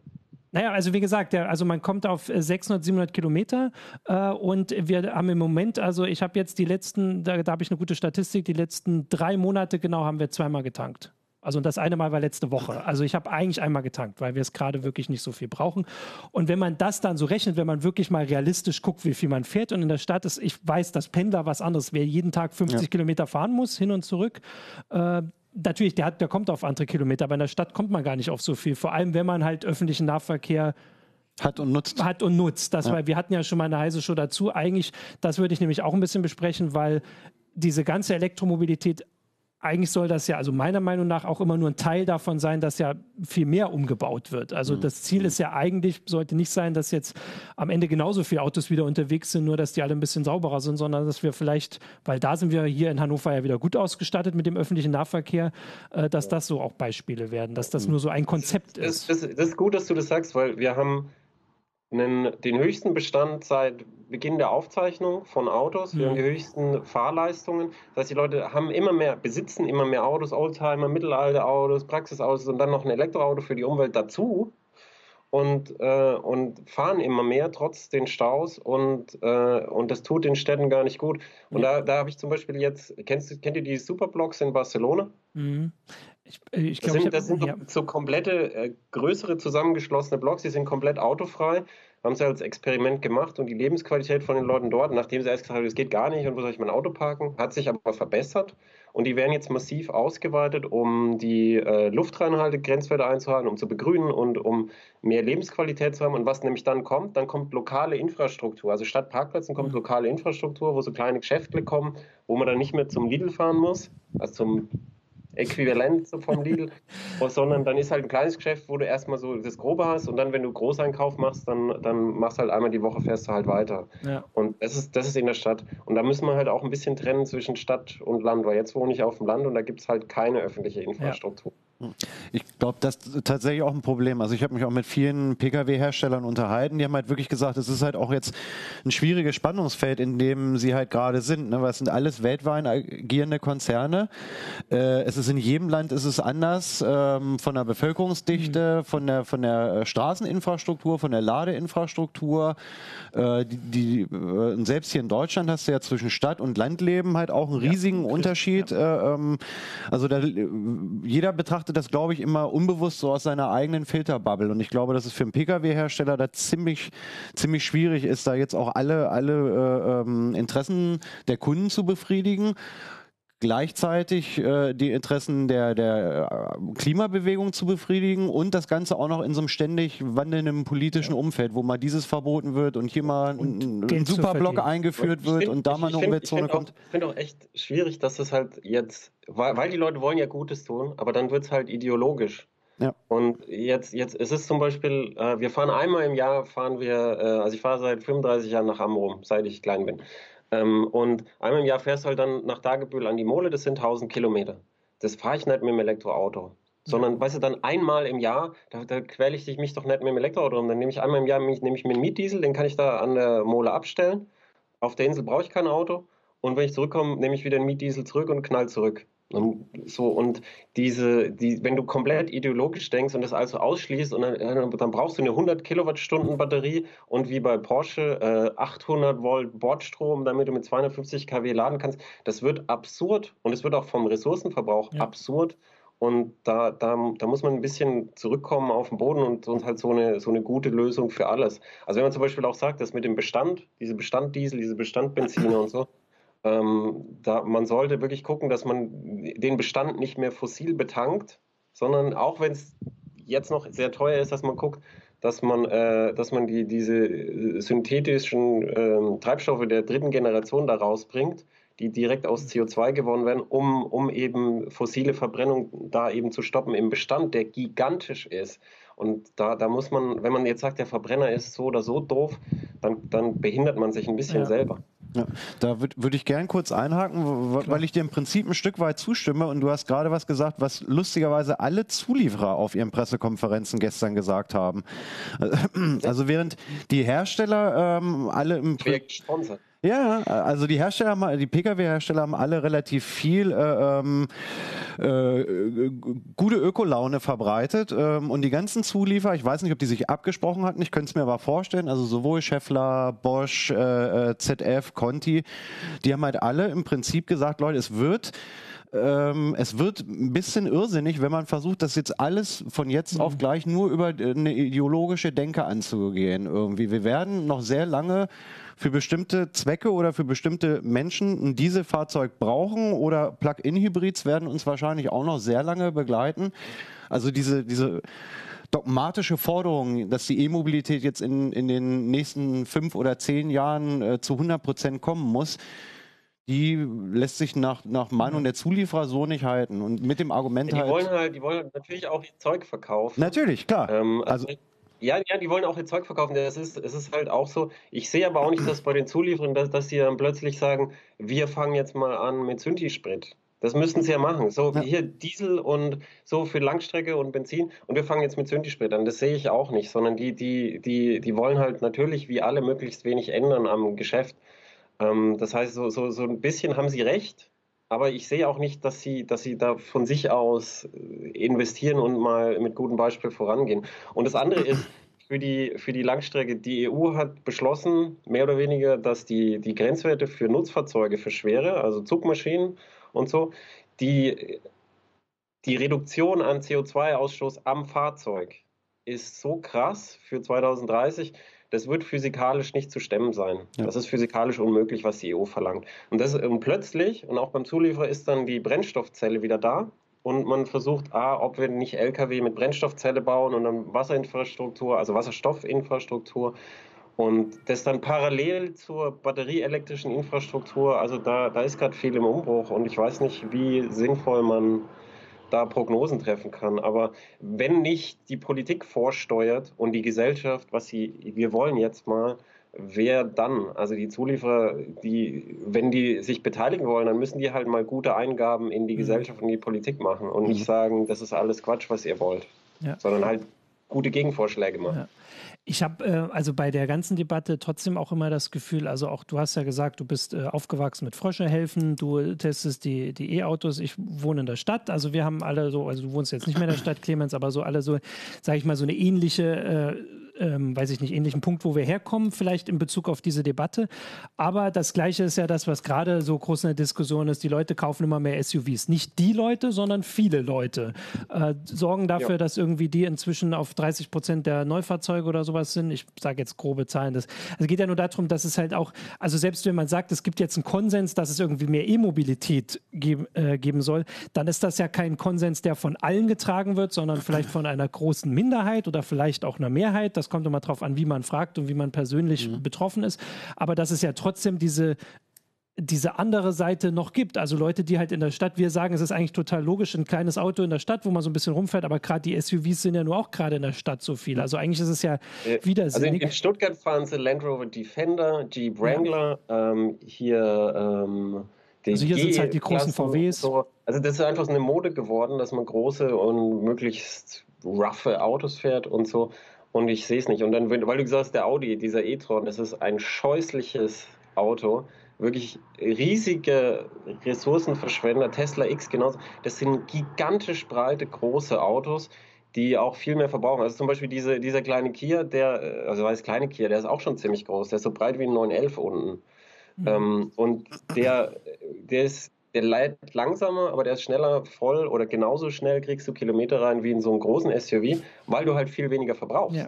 Naja, also wie gesagt, der, also man kommt auf 600, äh, 700 Kilometer äh, und wir haben im Moment, also ich habe jetzt die letzten, da, da habe ich eine gute Statistik, die letzten drei Monate genau haben wir zweimal getankt. Also das eine Mal war letzte Woche. Also ich habe eigentlich einmal getankt, weil wir es gerade wirklich nicht so viel brauchen. Und wenn man das dann so rechnet, wenn man wirklich mal realistisch guckt, wie viel man fährt und in der Stadt ist, ich weiß, dass Pendler was anderes, wer jeden Tag 50 ja. Kilometer fahren muss, hin und zurück, äh, natürlich, der, hat, der kommt auf andere Kilometer, aber in der Stadt kommt man gar nicht auf so viel. Vor allem, wenn man halt öffentlichen Nahverkehr hat und nutzt. Hat und nutzt. Das, ja. weil wir hatten ja schon mal eine heiße Show dazu. Eigentlich, das würde ich nämlich auch ein bisschen besprechen, weil diese ganze Elektromobilität eigentlich soll das ja, also meiner Meinung nach, auch immer nur ein Teil davon sein, dass ja viel mehr umgebaut wird. Also mhm. das Ziel ist ja eigentlich, sollte nicht sein, dass jetzt am Ende genauso viele Autos wieder unterwegs sind, nur dass die alle ein bisschen sauberer sind, sondern dass wir vielleicht, weil da sind wir hier in Hannover ja wieder gut ausgestattet mit dem öffentlichen Nahverkehr, äh, dass das so auch Beispiele werden, dass das nur so ein Konzept ist. Das, das, das ist gut, dass du das sagst, weil wir haben einen, den höchsten Bestand seit Beginn der Aufzeichnung von Autos. Wir mhm. haben die höchsten Fahrleistungen. Das heißt, die Leute haben immer mehr, besitzen immer mehr Autos, Oldtimer, Mittelalter-Autos, Praxisautos und dann noch ein Elektroauto für die Umwelt dazu. Und, äh, und fahren immer mehr trotz den Staus und, äh, und das tut den Städten gar nicht gut. Und ja. da, da habe ich zum Beispiel jetzt, kennst, kennt ihr die Superblocks in Barcelona? Mhm. Ich, äh, ich glaub, das sind, das sind ja. so komplette, äh, größere zusammengeschlossene Blocks, die sind komplett autofrei. Haben sie als Experiment gemacht und die Lebensqualität von den Leuten dort, nachdem sie erst gesagt haben, das geht gar nicht und wo soll ich mein Auto parken, hat sich aber verbessert. Und die werden jetzt massiv ausgeweitet, um die äh, Luftreinhalte, Grenzwerte einzuhalten, um zu begrünen und um mehr Lebensqualität zu haben. Und was nämlich dann kommt, dann kommt lokale Infrastruktur. Also statt Parkplätzen kommt mhm. lokale Infrastruktur, wo so kleine Geschäfte kommen, wo man dann nicht mehr zum Lidl fahren muss, also zum Äquivalent so vom Lidl, [LAUGHS] sondern dann ist halt ein kleines Geschäft, wo du erstmal so das Grobe hast und dann, wenn du Großeinkauf machst, dann, dann machst du halt einmal die Woche, fährst du halt weiter. Ja. Und das ist, das ist in der Stadt. Und da müssen wir halt auch ein bisschen trennen zwischen Stadt und Land, weil jetzt wohne ich auf dem Land und da gibt es halt keine öffentliche Infrastruktur. Ja. Ich glaube, das ist tatsächlich auch ein Problem. Also ich habe mich auch mit vielen Pkw-Herstellern unterhalten, die haben halt wirklich gesagt, es ist halt auch jetzt ein schwieriges Spannungsfeld, in dem sie halt gerade sind, ne? weil es sind alles weltweit agierende Konzerne. Äh, es ist in jedem Land ist es anders, ähm, von der Bevölkerungsdichte, mhm. von der von der äh, Straßeninfrastruktur, von der Ladeinfrastruktur. Äh, die, die äh, selbst hier in Deutschland hast du ja zwischen Stadt und Landleben halt auch einen riesigen ja, Unterschied. Ja. Äh, ähm, also da, jeder betrachtet das, glaube ich, immer unbewusst so aus seiner eigenen Filterbubble. Und ich glaube, dass es für einen Pkw-Hersteller da ziemlich, ziemlich schwierig ist, da jetzt auch alle, alle äh, ähm, Interessen der Kunden zu befriedigen gleichzeitig äh, die Interessen der, der äh, Klimabewegung zu befriedigen und das Ganze auch noch in so einem ständig wandelnden politischen Umfeld, wo mal dieses verboten wird und hier mal ein, ein Superblock eingeführt wird find, und da mal eine Umweltzone kommt. ich finde auch echt schwierig, dass es halt jetzt, weil, weil die Leute wollen ja Gutes tun, aber dann wird es halt ideologisch. Ja. Und jetzt, jetzt ist es zum Beispiel, äh, wir fahren einmal im Jahr, fahren wir, äh, also ich fahre seit 35 Jahren nach Amrum, seit ich klein bin. Ähm, und einmal im Jahr fährst du halt dann nach Dagebühl an die Mole, das sind 1000 Kilometer. Das fahre ich nicht mit dem Elektroauto. Sondern, ja. weißt du, dann einmal im Jahr, da, da quäle ich mich doch nicht mit dem Elektroauto rum. Dann nehme ich einmal im Jahr nehme ich mir einen Mietdiesel, den kann ich da an der Mole abstellen. Auf der Insel brauche ich kein Auto. Und wenn ich zurückkomme, nehme ich wieder einen Mietdiesel zurück und knall zurück. Und so, und diese, die, wenn du komplett ideologisch denkst und das also ausschließt, und dann, dann brauchst du eine 100 Kilowattstunden Batterie und wie bei Porsche äh, 800 Volt Bordstrom, damit du mit 250 kW laden kannst. Das wird absurd und es wird auch vom Ressourcenverbrauch ja. absurd. Und da, da, da muss man ein bisschen zurückkommen auf den Boden und, und halt so eine, so eine gute Lösung für alles. Also wenn man zum Beispiel auch sagt, dass mit dem Bestand, diese Bestanddiesel, diese Bestandbenzine und so, ähm, da, man sollte wirklich gucken, dass man den Bestand nicht mehr fossil betankt, sondern auch wenn es jetzt noch sehr teuer ist, dass man guckt, dass man, äh, dass man die, diese synthetischen äh, Treibstoffe der dritten Generation da rausbringt, die direkt aus CO2 gewonnen werden, um, um eben fossile Verbrennung da eben zu stoppen im Bestand, der gigantisch ist. Und da, da muss man, wenn man jetzt sagt, der Verbrenner ist so oder so doof, dann, dann behindert man sich ein bisschen ja. selber. Ja, da würde würd ich gern kurz einhaken, weil ich dir im Prinzip ein Stück weit zustimme und du hast gerade was gesagt, was lustigerweise alle Zulieferer auf ihren Pressekonferenzen gestern gesagt haben. [CLEARS THROAT] Also während die Hersteller ähm, alle im Projekt ja, also die Hersteller, die Pkw-Hersteller haben alle relativ viel äh, ähm, äh, gute Ökolaune verbreitet ähm, und die ganzen Zulieferer, ich weiß nicht, ob die sich abgesprochen hatten, ich könnte es mir aber vorstellen, also sowohl Scheffler, Bosch, äh, äh ZF, Conti, die haben halt alle im Prinzip gesagt, Leute, es wird ähm, es wird ein bisschen irrsinnig, wenn man versucht, das jetzt alles von jetzt mhm. auf gleich nur über eine ideologische Denke anzugehen irgendwie. Wir werden noch sehr lange für bestimmte Zwecke oder für bestimmte Menschen ein Dieselfahrzeug brauchen oder Plug-in-Hybrids werden uns wahrscheinlich auch noch sehr lange begleiten. Also diese, diese dogmatische Forderung, dass die E-Mobilität jetzt in, in den nächsten fünf oder zehn Jahren äh, zu 100 Prozent kommen muss, die lässt sich nach, nach Meinung der Zulieferer so nicht halten. Und mit dem Argument ja, die halt. Wollen halt die wollen natürlich auch ihr Zeug verkaufen. Natürlich, klar. Ähm, also, also ja, ja, die wollen auch ihr Zeug verkaufen. Das ist, es ist halt auch so. Ich sehe aber auch nicht, dass bei den Zulieferern, dass, dass die dann plötzlich sagen, wir fangen jetzt mal an mit Synthi-Sprit. Das müssten sie ja machen. So ja. hier Diesel und so für Langstrecke und Benzin und wir fangen jetzt mit Synthi-Sprit an. Das sehe ich auch nicht, sondern die, die, die, die wollen halt natürlich wie alle möglichst wenig ändern am Geschäft. Ähm, das heißt, so, so, so ein bisschen haben sie recht, aber ich sehe auch nicht, dass sie, dass sie da von sich aus äh, investieren und mal mit gutem Beispiel vorangehen. Und das andere ist, für die, für die Langstrecke, die EU hat beschlossen, mehr oder weniger, dass die, die Grenzwerte für Nutzfahrzeuge für schwere, also Zugmaschinen und so, die, die Reduktion an CO2-Ausstoß am Fahrzeug ist so krass für 2030, das wird physikalisch nicht zu stemmen sein. Ja. Das ist physikalisch unmöglich, was die EU verlangt. Und, das, und plötzlich, und auch beim Zulieferer, ist dann die Brennstoffzelle wieder da. Und man versucht, ah, ob wir nicht LKW mit Brennstoffzelle bauen und dann Wasserinfrastruktur, also Wasserstoffinfrastruktur. Und das dann parallel zur batterieelektrischen Infrastruktur, also da, da ist gerade viel im Umbruch und ich weiß nicht, wie sinnvoll man da Prognosen treffen kann. Aber wenn nicht die Politik vorsteuert und die Gesellschaft, was sie, wir wollen jetzt mal, wer dann? Also die Zulieferer, die, wenn die sich beteiligen wollen, dann müssen die halt mal gute Eingaben in die mhm. Gesellschaft und die Politik machen und mhm. nicht sagen, das ist alles Quatsch, was ihr wollt, ja. sondern halt gute Gegenvorschläge machen. Ja. Ich habe äh, also bei der ganzen Debatte trotzdem auch immer das Gefühl, also auch du hast ja gesagt, du bist äh, aufgewachsen mit Frösche helfen, du testest die die E-Autos, ich wohne in der Stadt, also wir haben alle so, also du wohnst jetzt nicht mehr in der Stadt, Clemens, aber so alle so, sage ich mal, so eine ähnliche äh, ähm, weiß ich nicht, ähnlichen Punkt, wo wir herkommen, vielleicht in Bezug auf diese Debatte. Aber das Gleiche ist ja das, was gerade so groß in der Diskussion ist. Die Leute kaufen immer mehr SUVs. Nicht die Leute, sondern viele Leute äh, sorgen dafür, ja. dass irgendwie die inzwischen auf 30 Prozent der Neufahrzeuge oder sowas sind. Ich sage jetzt grobe Zahlen. Das, also geht ja nur darum, dass es halt auch, also selbst wenn man sagt, es gibt jetzt einen Konsens, dass es irgendwie mehr E-Mobilität ge äh, geben soll, dann ist das ja kein Konsens, der von allen getragen wird, sondern vielleicht von einer großen Minderheit oder vielleicht auch einer Mehrheit. Das kommt immer darauf an, wie man fragt und wie man persönlich mhm. betroffen ist. Aber dass es ja trotzdem diese diese andere Seite noch gibt. Also Leute, die halt in der Stadt, wir sagen, es ist eigentlich total logisch, ein kleines Auto in der Stadt, wo man so ein bisschen rumfährt, aber gerade die SUVs sind ja nur auch gerade in der Stadt so viel. Also eigentlich ist es ja äh, widersinnig. Also in, in Stuttgart fahren sie Land Rover Defender, Jeep Wrangler, ja. ähm, hier ähm, die Also hier sind halt die großen VWs. So. Also das ist einfach so eine Mode geworden, dass man große und möglichst roughe Autos fährt und so und ich sehe es nicht. Und dann, weil du gesagt hast, der Audi, dieser e-tron, das ist ein scheußliches Auto. Wirklich riesige Ressourcenverschwender. Tesla X genauso. Das sind gigantisch breite, große Autos, die auch viel mehr verbrauchen. Also zum Beispiel diese, dieser kleine Kia, der, also weiß kleine Kia, der ist auch schon ziemlich groß. Der ist so breit wie ein 911 unten. Mhm. Ähm, und der, der ist der leidet langsamer, aber der ist schneller voll oder genauso schnell kriegst du Kilometer rein wie in so einem großen SUV, weil du halt viel weniger verbrauchst. Ja.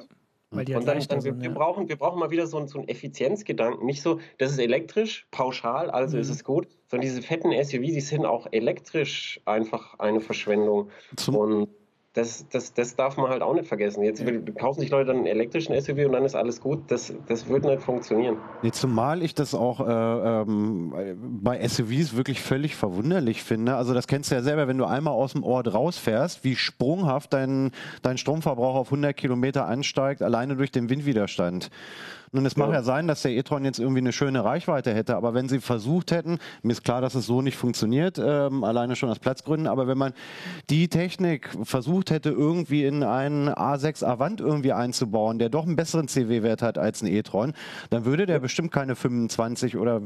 Weil die halt und dann, dann wir, sind, wir, brauchen, wir brauchen mal wieder so, so einen Effizienzgedanken. Nicht so, das ist elektrisch, pauschal, also mhm. ist es gut, sondern diese fetten SUVs, die sind auch elektrisch einfach eine Verschwendung. Zum und das, das, das darf man halt auch nicht vergessen. Jetzt kaufen sich Leute dann einen elektrischen SUV und dann ist alles gut. Das, das wird nicht funktionieren. Nee, zumal ich das auch äh, ähm, bei SUVs wirklich völlig verwunderlich finde. Also das kennst du ja selber, wenn du einmal aus dem Ort rausfährst, wie sprunghaft dein, dein Stromverbrauch auf 100 Kilometer ansteigt, alleine durch den Windwiderstand. Nun, es ja. mag ja sein, dass der e-tron jetzt irgendwie eine schöne Reichweite hätte, aber wenn sie versucht hätten, mir ist klar, dass es so nicht funktioniert, ähm, alleine schon aus Platzgründen, aber wenn man die Technik versucht hätte, irgendwie in einen A6 Avant irgendwie einzubauen, der doch einen besseren CW-Wert hat als ein e-tron, dann würde der ja. bestimmt keine 25 oder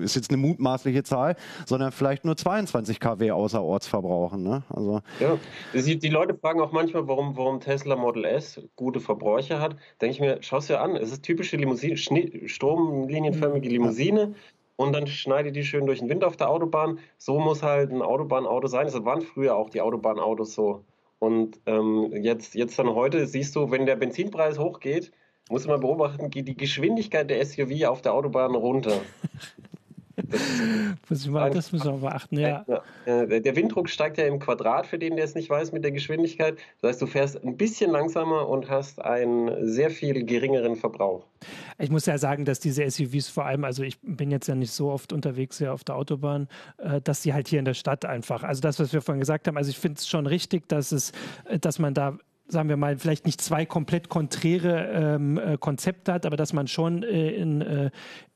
ist jetzt eine mutmaßliche Zahl, sondern vielleicht nur 22 kW außerorts verbrauchen. Ne? Also ja, die Leute fragen auch manchmal, warum, warum Tesla Model S gute Verbräuche hat. Denke ich mir, schau es dir an, es ist typische Limousine, stromlinienförmige. Limousine und dann schneidet die schön durch den Wind auf der Autobahn. So muss halt ein Autobahnauto sein. Das waren früher auch die Autobahnautos so. Und ähm, jetzt, jetzt dann heute siehst du, wenn der Benzinpreis hochgeht, muss man beobachten, geht die Geschwindigkeit der SUV auf der Autobahn runter. [LAUGHS] [LAUGHS] Das, mal, das müssen wir beachten, ja. Der Winddruck steigt ja im Quadrat, für den, der es nicht weiß, mit der Geschwindigkeit. Das heißt, du fährst ein bisschen langsamer und hast einen sehr viel geringeren Verbrauch. Ich muss ja sagen, dass diese SUVs vor allem, also ich bin jetzt ja nicht so oft unterwegs hier auf der Autobahn, äh, dass die halt hier in der Stadt einfach, also das, was wir vorhin gesagt haben, also ich finde es schon richtig, dass es, äh, dass man da sagen wir mal, vielleicht nicht zwei komplett konträre ähm, äh, Konzepte hat, aber dass man schon äh, in, äh,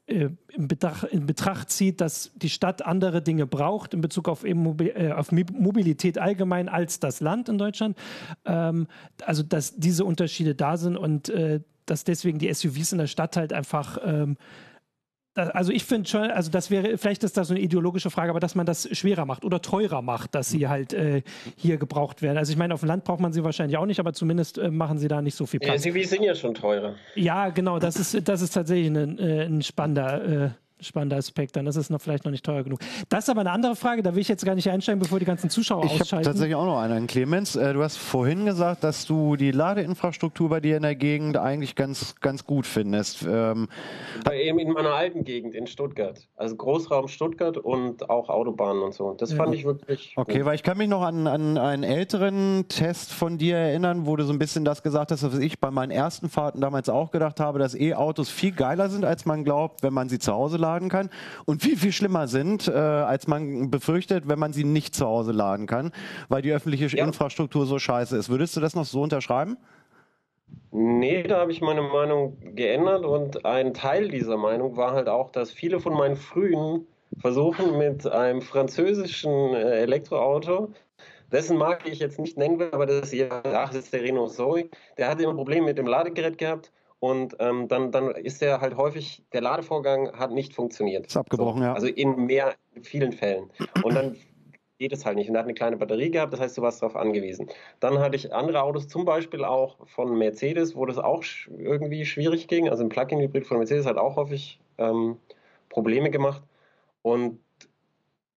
in, Betracht, in, Betracht, zieht, dass die Stadt andere Dinge braucht in Bezug auf, äh, auf Mobilität allgemein als das Land in Deutschland. Ähm, also dass diese Unterschiede da sind und äh, dass deswegen die SUVs in der Stadt halt einfach ähm, also ich finde schon, also das wäre, vielleicht ist das so eine ideologische Frage, aber dass man das schwerer macht oder teurer macht, dass sie halt äh, hier gebraucht werden. Also ich meine, auf dem Land braucht man sie wahrscheinlich auch nicht, aber zumindest äh, machen sie da nicht so viel Platz. Ja, sie sind ja schon teurer. Ja, genau, das ist, das ist tatsächlich ein, äh, ein spannender äh, spannender Aspekt. Dann ist es noch vielleicht noch nicht teuer genug. Das ist aber eine andere Frage, da will ich jetzt gar nicht einsteigen, bevor die ganzen Zuschauer ich ausschalten. Ich habe tatsächlich auch noch einen, Clemens. Äh, du hast vorhin gesagt, dass du die Ladeinfrastruktur bei dir in der Gegend eigentlich ganz, ganz gut findest. Ähm, eben in meiner alten Gegend in Stuttgart. Also Großraum Stuttgart und auch Autobahnen und so. Das ja. fand ich wirklich. Okay, gut. weil ich kann mich noch an, an einen älteren Test von dir erinnern, wo du so ein bisschen das gesagt hast, was ich bei meinen ersten Fahrten damals auch gedacht habe, dass E-Autos viel geiler sind, als man glaubt, wenn man sie zu Hause laden kann und viel, viel schlimmer sind, äh, als man befürchtet, wenn man sie nicht zu Hause laden kann, weil die öffentliche ja. Infrastruktur so scheiße ist. Würdest du das noch so unterschreiben? Nee, da habe ich meine Meinung geändert und ein Teil dieser Meinung war halt auch, dass viele von meinen frühen Versuchen mit einem französischen äh, Elektroauto, dessen Marke ich jetzt nicht nennen will, aber das ist, ja, ach, das ist der Renault Zoe, der hatte immer Probleme mit dem Ladegerät gehabt und ähm, dann, dann ist der halt häufig, der Ladevorgang hat nicht funktioniert. Ist abgebrochen, so, ja. Also in mehr, in vielen Fällen. Und dann geht es halt nicht. Und er hat eine kleine Batterie gehabt, das heißt, du warst darauf angewiesen. Dann hatte ich andere Autos, zum Beispiel auch von Mercedes, wo das auch irgendwie schwierig ging. Also ein Plug-in-Hybrid von Mercedes hat auch häufig ähm, Probleme gemacht. Und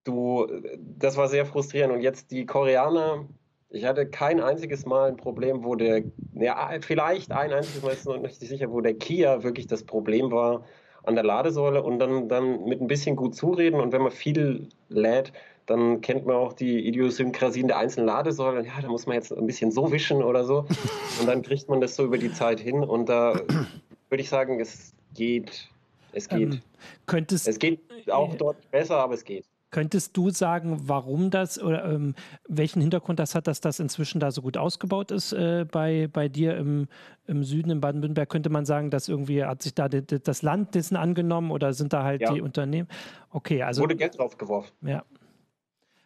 du, das war sehr frustrierend. Und jetzt die Koreaner, ich hatte kein einziges Mal ein Problem, wo der, ja, vielleicht ein einziges Mal, ist noch nicht sicher, wo der Kia wirklich das Problem war an der Ladesäule und dann, dann mit ein bisschen gut zureden und wenn man viel lädt, dann kennt man auch die Idiosynkrasien der einzelnen Ladesäulen. Ja, da muss man jetzt ein bisschen so wischen oder so. Und dann kriegt man das so über die Zeit hin. Und da würde ich sagen, es geht. Es geht. Ähm, könntest, es geht auch dort besser, aber es geht. Könntest du sagen, warum das oder ähm, welchen Hintergrund das hat, dass das inzwischen da so gut ausgebaut ist äh, bei, bei dir im, im Süden in Baden-Württemberg? Könnte man sagen, dass irgendwie hat sich da die, die, das Land dessen angenommen oder sind da halt ja. die Unternehmen? Okay, also. Wurde Geld draufgeworfen. Ja.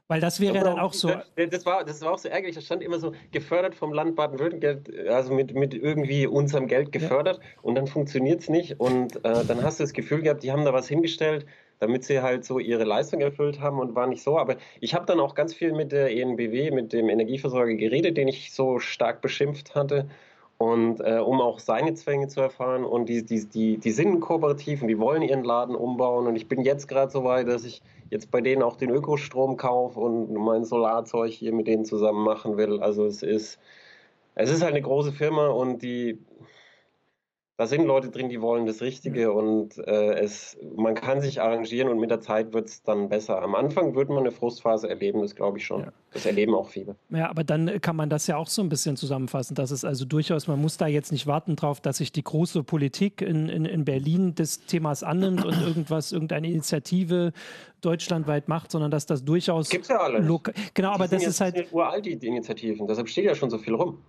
Weil das wäre ja dann auch so. Das war, das war auch so ärgerlich. Das stand immer so gefördert vom Land Baden-Württemberg, also mit, mit irgendwie unserem Geld gefördert. Ja. Und dann funktioniert es nicht. Und äh, dann hast du das Gefühl gehabt, die haben da was hingestellt, damit sie halt so ihre Leistung erfüllt haben und war nicht so. Aber ich habe dann auch ganz viel mit der ENBW, mit dem Energieversorger geredet, den ich so stark beschimpft hatte. Und äh, um auch seine Zwänge zu erfahren. Und die, die, die, die sind kooperativ und die wollen ihren Laden umbauen. Und ich bin jetzt gerade so weit, dass ich jetzt bei denen auch den Ökostrom kaufe und mein Solarzeug hier mit denen zusammen machen will. Also es ist, es ist halt eine große Firma und die, da sind Leute drin, die wollen das Richtige und äh, es, man kann sich arrangieren und mit der Zeit wird es dann besser. Am Anfang wird man eine Frustphase erleben, das glaube ich schon. Ja. Das erleben auch viele. Ja, aber dann kann man das ja auch so ein bisschen zusammenfassen, dass es also durchaus, man muss da jetzt nicht warten drauf, dass sich die große Politik in, in, in Berlin des Themas annimmt und irgendwas, irgendeine Initiative deutschlandweit macht, sondern dass das durchaus. Gibt ja alles. Genau, aber das ist halt. Uralt, die Initiativen, deshalb steht ja schon so viel rum.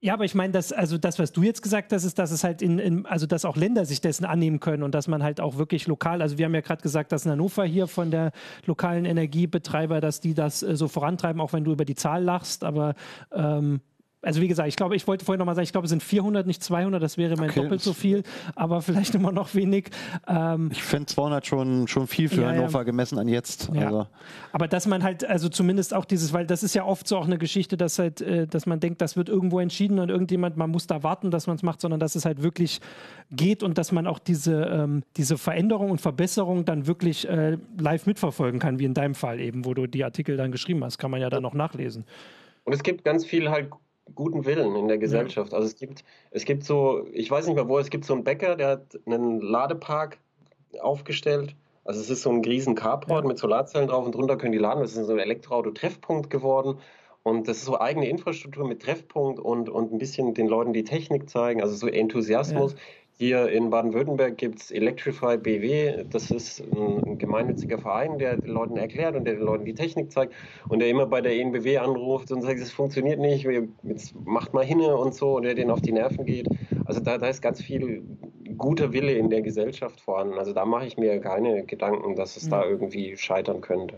Ja, aber ich meine, dass, also das, was du jetzt gesagt hast, ist, dass es halt in, in, also dass auch Länder sich dessen annehmen können und dass man halt auch wirklich lokal, also wir haben ja gerade gesagt, dass in Hannover hier von der lokalen Energiebetreiber, dass die das äh, so vorantreiben, auch wenn du über die Zahl lachst, aber ähm, also wie gesagt, ich glaube, ich wollte vorhin nochmal sagen, ich glaube, es sind 400, nicht 200, das wäre mein okay. doppelt so viel, aber vielleicht immer noch wenig. Ähm, ich finde 200 schon, schon viel für ja, Hannover ja. gemessen an jetzt. Ja. Also. Aber dass man halt, also zumindest auch dieses, weil das ist ja oft so auch eine Geschichte, dass halt, äh, dass man denkt, das wird irgendwo entschieden und irgendjemand, man muss da warten, dass man es macht, sondern dass es halt wirklich geht und dass man auch diese, ähm, diese Veränderung und Verbesserung dann wirklich äh, live mitverfolgen kann, wie in deinem Fall eben, wo du die Artikel dann geschrieben hast, kann man ja dann noch nachlesen. Und es gibt ganz viel halt guten Willen in der Gesellschaft. Ja. Also es gibt, es gibt so, ich weiß nicht mehr wo, es gibt so einen Bäcker, der hat einen Ladepark aufgestellt. Also es ist so ein riesen Carport ja. mit Solarzellen drauf und drunter können die laden. Das ist so ein Elektroauto-Treffpunkt geworden. Und das ist so eigene Infrastruktur mit Treffpunkt und, und ein bisschen den Leuten die Technik zeigen, also so Enthusiasmus. Ja. Hier in Baden-Württemberg gibt es Electrify BW. Das ist ein, ein, gemeinnütziger Verein, der den Leuten erklärt und der den Leuten die Technik zeigt und der immer bei der ENBW anruft und sagt, es funktioniert nicht, jetzt macht mal hinne und so und der denen auf die Nerven geht. Also da, da ist ganz viel guter Wille in der Gesellschaft vorhanden. Also da mache ich mir keine Gedanken, dass es mhm. da irgendwie scheitern könnte.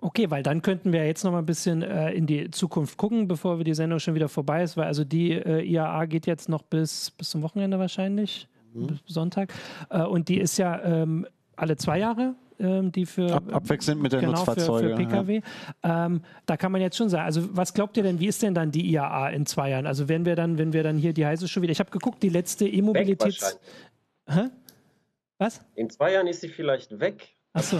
Okay, weil dann könnten wir jetzt noch mal ein bisschen äh, in die Zukunft gucken, bevor wir die Sendung schon wieder vorbei ist, weil also die äh, IAA geht jetzt noch bis, bis zum Wochenende wahrscheinlich, mhm. Sonntag. Äh, und die ist ja ähm, alle zwei Jahre ähm, die für Ab, abwechselnd mit den genau, Nutzfahrzeugen. Für, für Pkw. Ja. Ähm, da kann man jetzt schon sagen, also was glaubt ihr denn, wie ist denn dann die IAA in zwei Jahren? Also wenn wir dann, wenn wir dann hier die heiße schon wieder, ich habe geguckt, die letzte E-Mobilitäts... Was? In zwei Jahren ist sie vielleicht weg. Achso.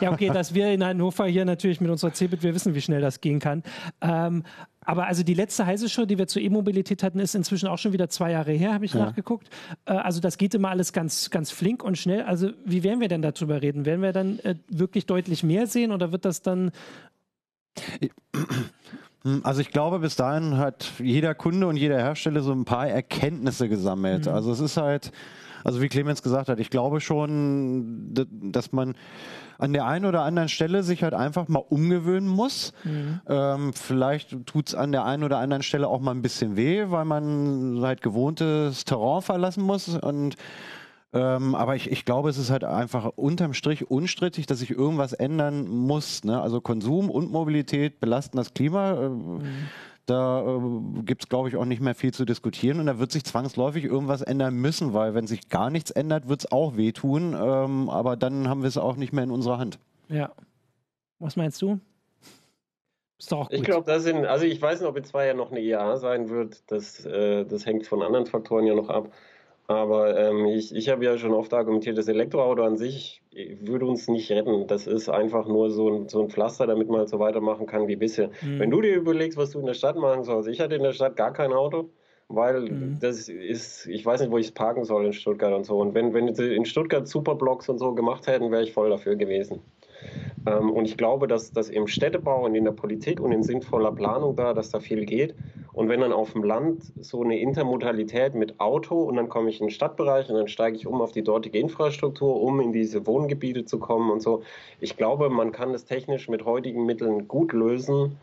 Ja, okay, dass wir in Hannover hier natürlich mit unserer Cebit, wir wissen, wie schnell das gehen kann. Ähm, aber also die letzte heiße Show, die wir zur E-Mobilität hatten, ist inzwischen auch schon wieder zwei Jahre her, habe ich ja. nachgeguckt. Äh, also das geht immer alles ganz, ganz flink und schnell. Also wie werden wir denn darüber reden? Werden wir dann äh, wirklich deutlich mehr sehen oder wird das dann [CLEARS THROAT] also ich glaube, bis dahin hat jeder Kunde und jeder Hersteller so ein paar Erkenntnisse gesammelt. Mhm. Also es ist halt, also wie Clemens gesagt hat, ich glaube schon, dass man an der einen oder anderen Stelle sich halt einfach mal umgewöhnen muss. Mhm. Ähm, vielleicht tut es an der einen oder anderen Stelle auch mal ein bisschen weh, weil man halt gewohntes Terrain verlassen muss und ähm, aber ich, ich glaube, es ist halt einfach unterm Strich unstrittig, dass sich irgendwas ändern muss. Ne? Also Konsum und Mobilität belasten das Klima. Äh, mhm. Da äh, gibt es, glaube ich, auch nicht mehr viel zu diskutieren und da wird sich zwangsläufig irgendwas ändern müssen, weil wenn sich gar nichts ändert, wird es auch wehtun. Ähm, aber dann haben wir es auch nicht mehr in unserer Hand. Ja. Was meinst du? Ist doch auch gut. Ich glaube, das sind, also ich weiß nicht, ob in zwei Jahren noch eine IAA sein wird. Das, äh, das hängt von anderen Faktoren ja noch ab. Aber ähm, ich, ich habe ja schon oft argumentiert, das Elektroauto an sich würde uns nicht retten. Das ist einfach nur so ein, so ein Pflaster, damit man halt so weitermachen kann wie bisher. Mhm. Wenn du dir überlegst, was du in der Stadt machen sollst, ich hatte in der Stadt gar kein Auto, weil mhm. das ist, ich weiß nicht, wo ich es parken soll in Stuttgart und so. Und wenn, wenn sie in Stuttgart Superblocks und so gemacht hätten, wäre ich voll dafür gewesen. Ähm, und ich glaube, dass, dass im Städtebau und in der Politik und in sinnvoller Planung da, dass da viel geht. Und wenn dann auf dem Land so eine Intermodalität mit Auto und dann komme ich in den Stadtbereich und dann steige ich um auf die dortige Infrastruktur, um in diese Wohngebiete zu kommen und so. Ich glaube, man kann das technisch mit heutigen Mitteln gut lösen,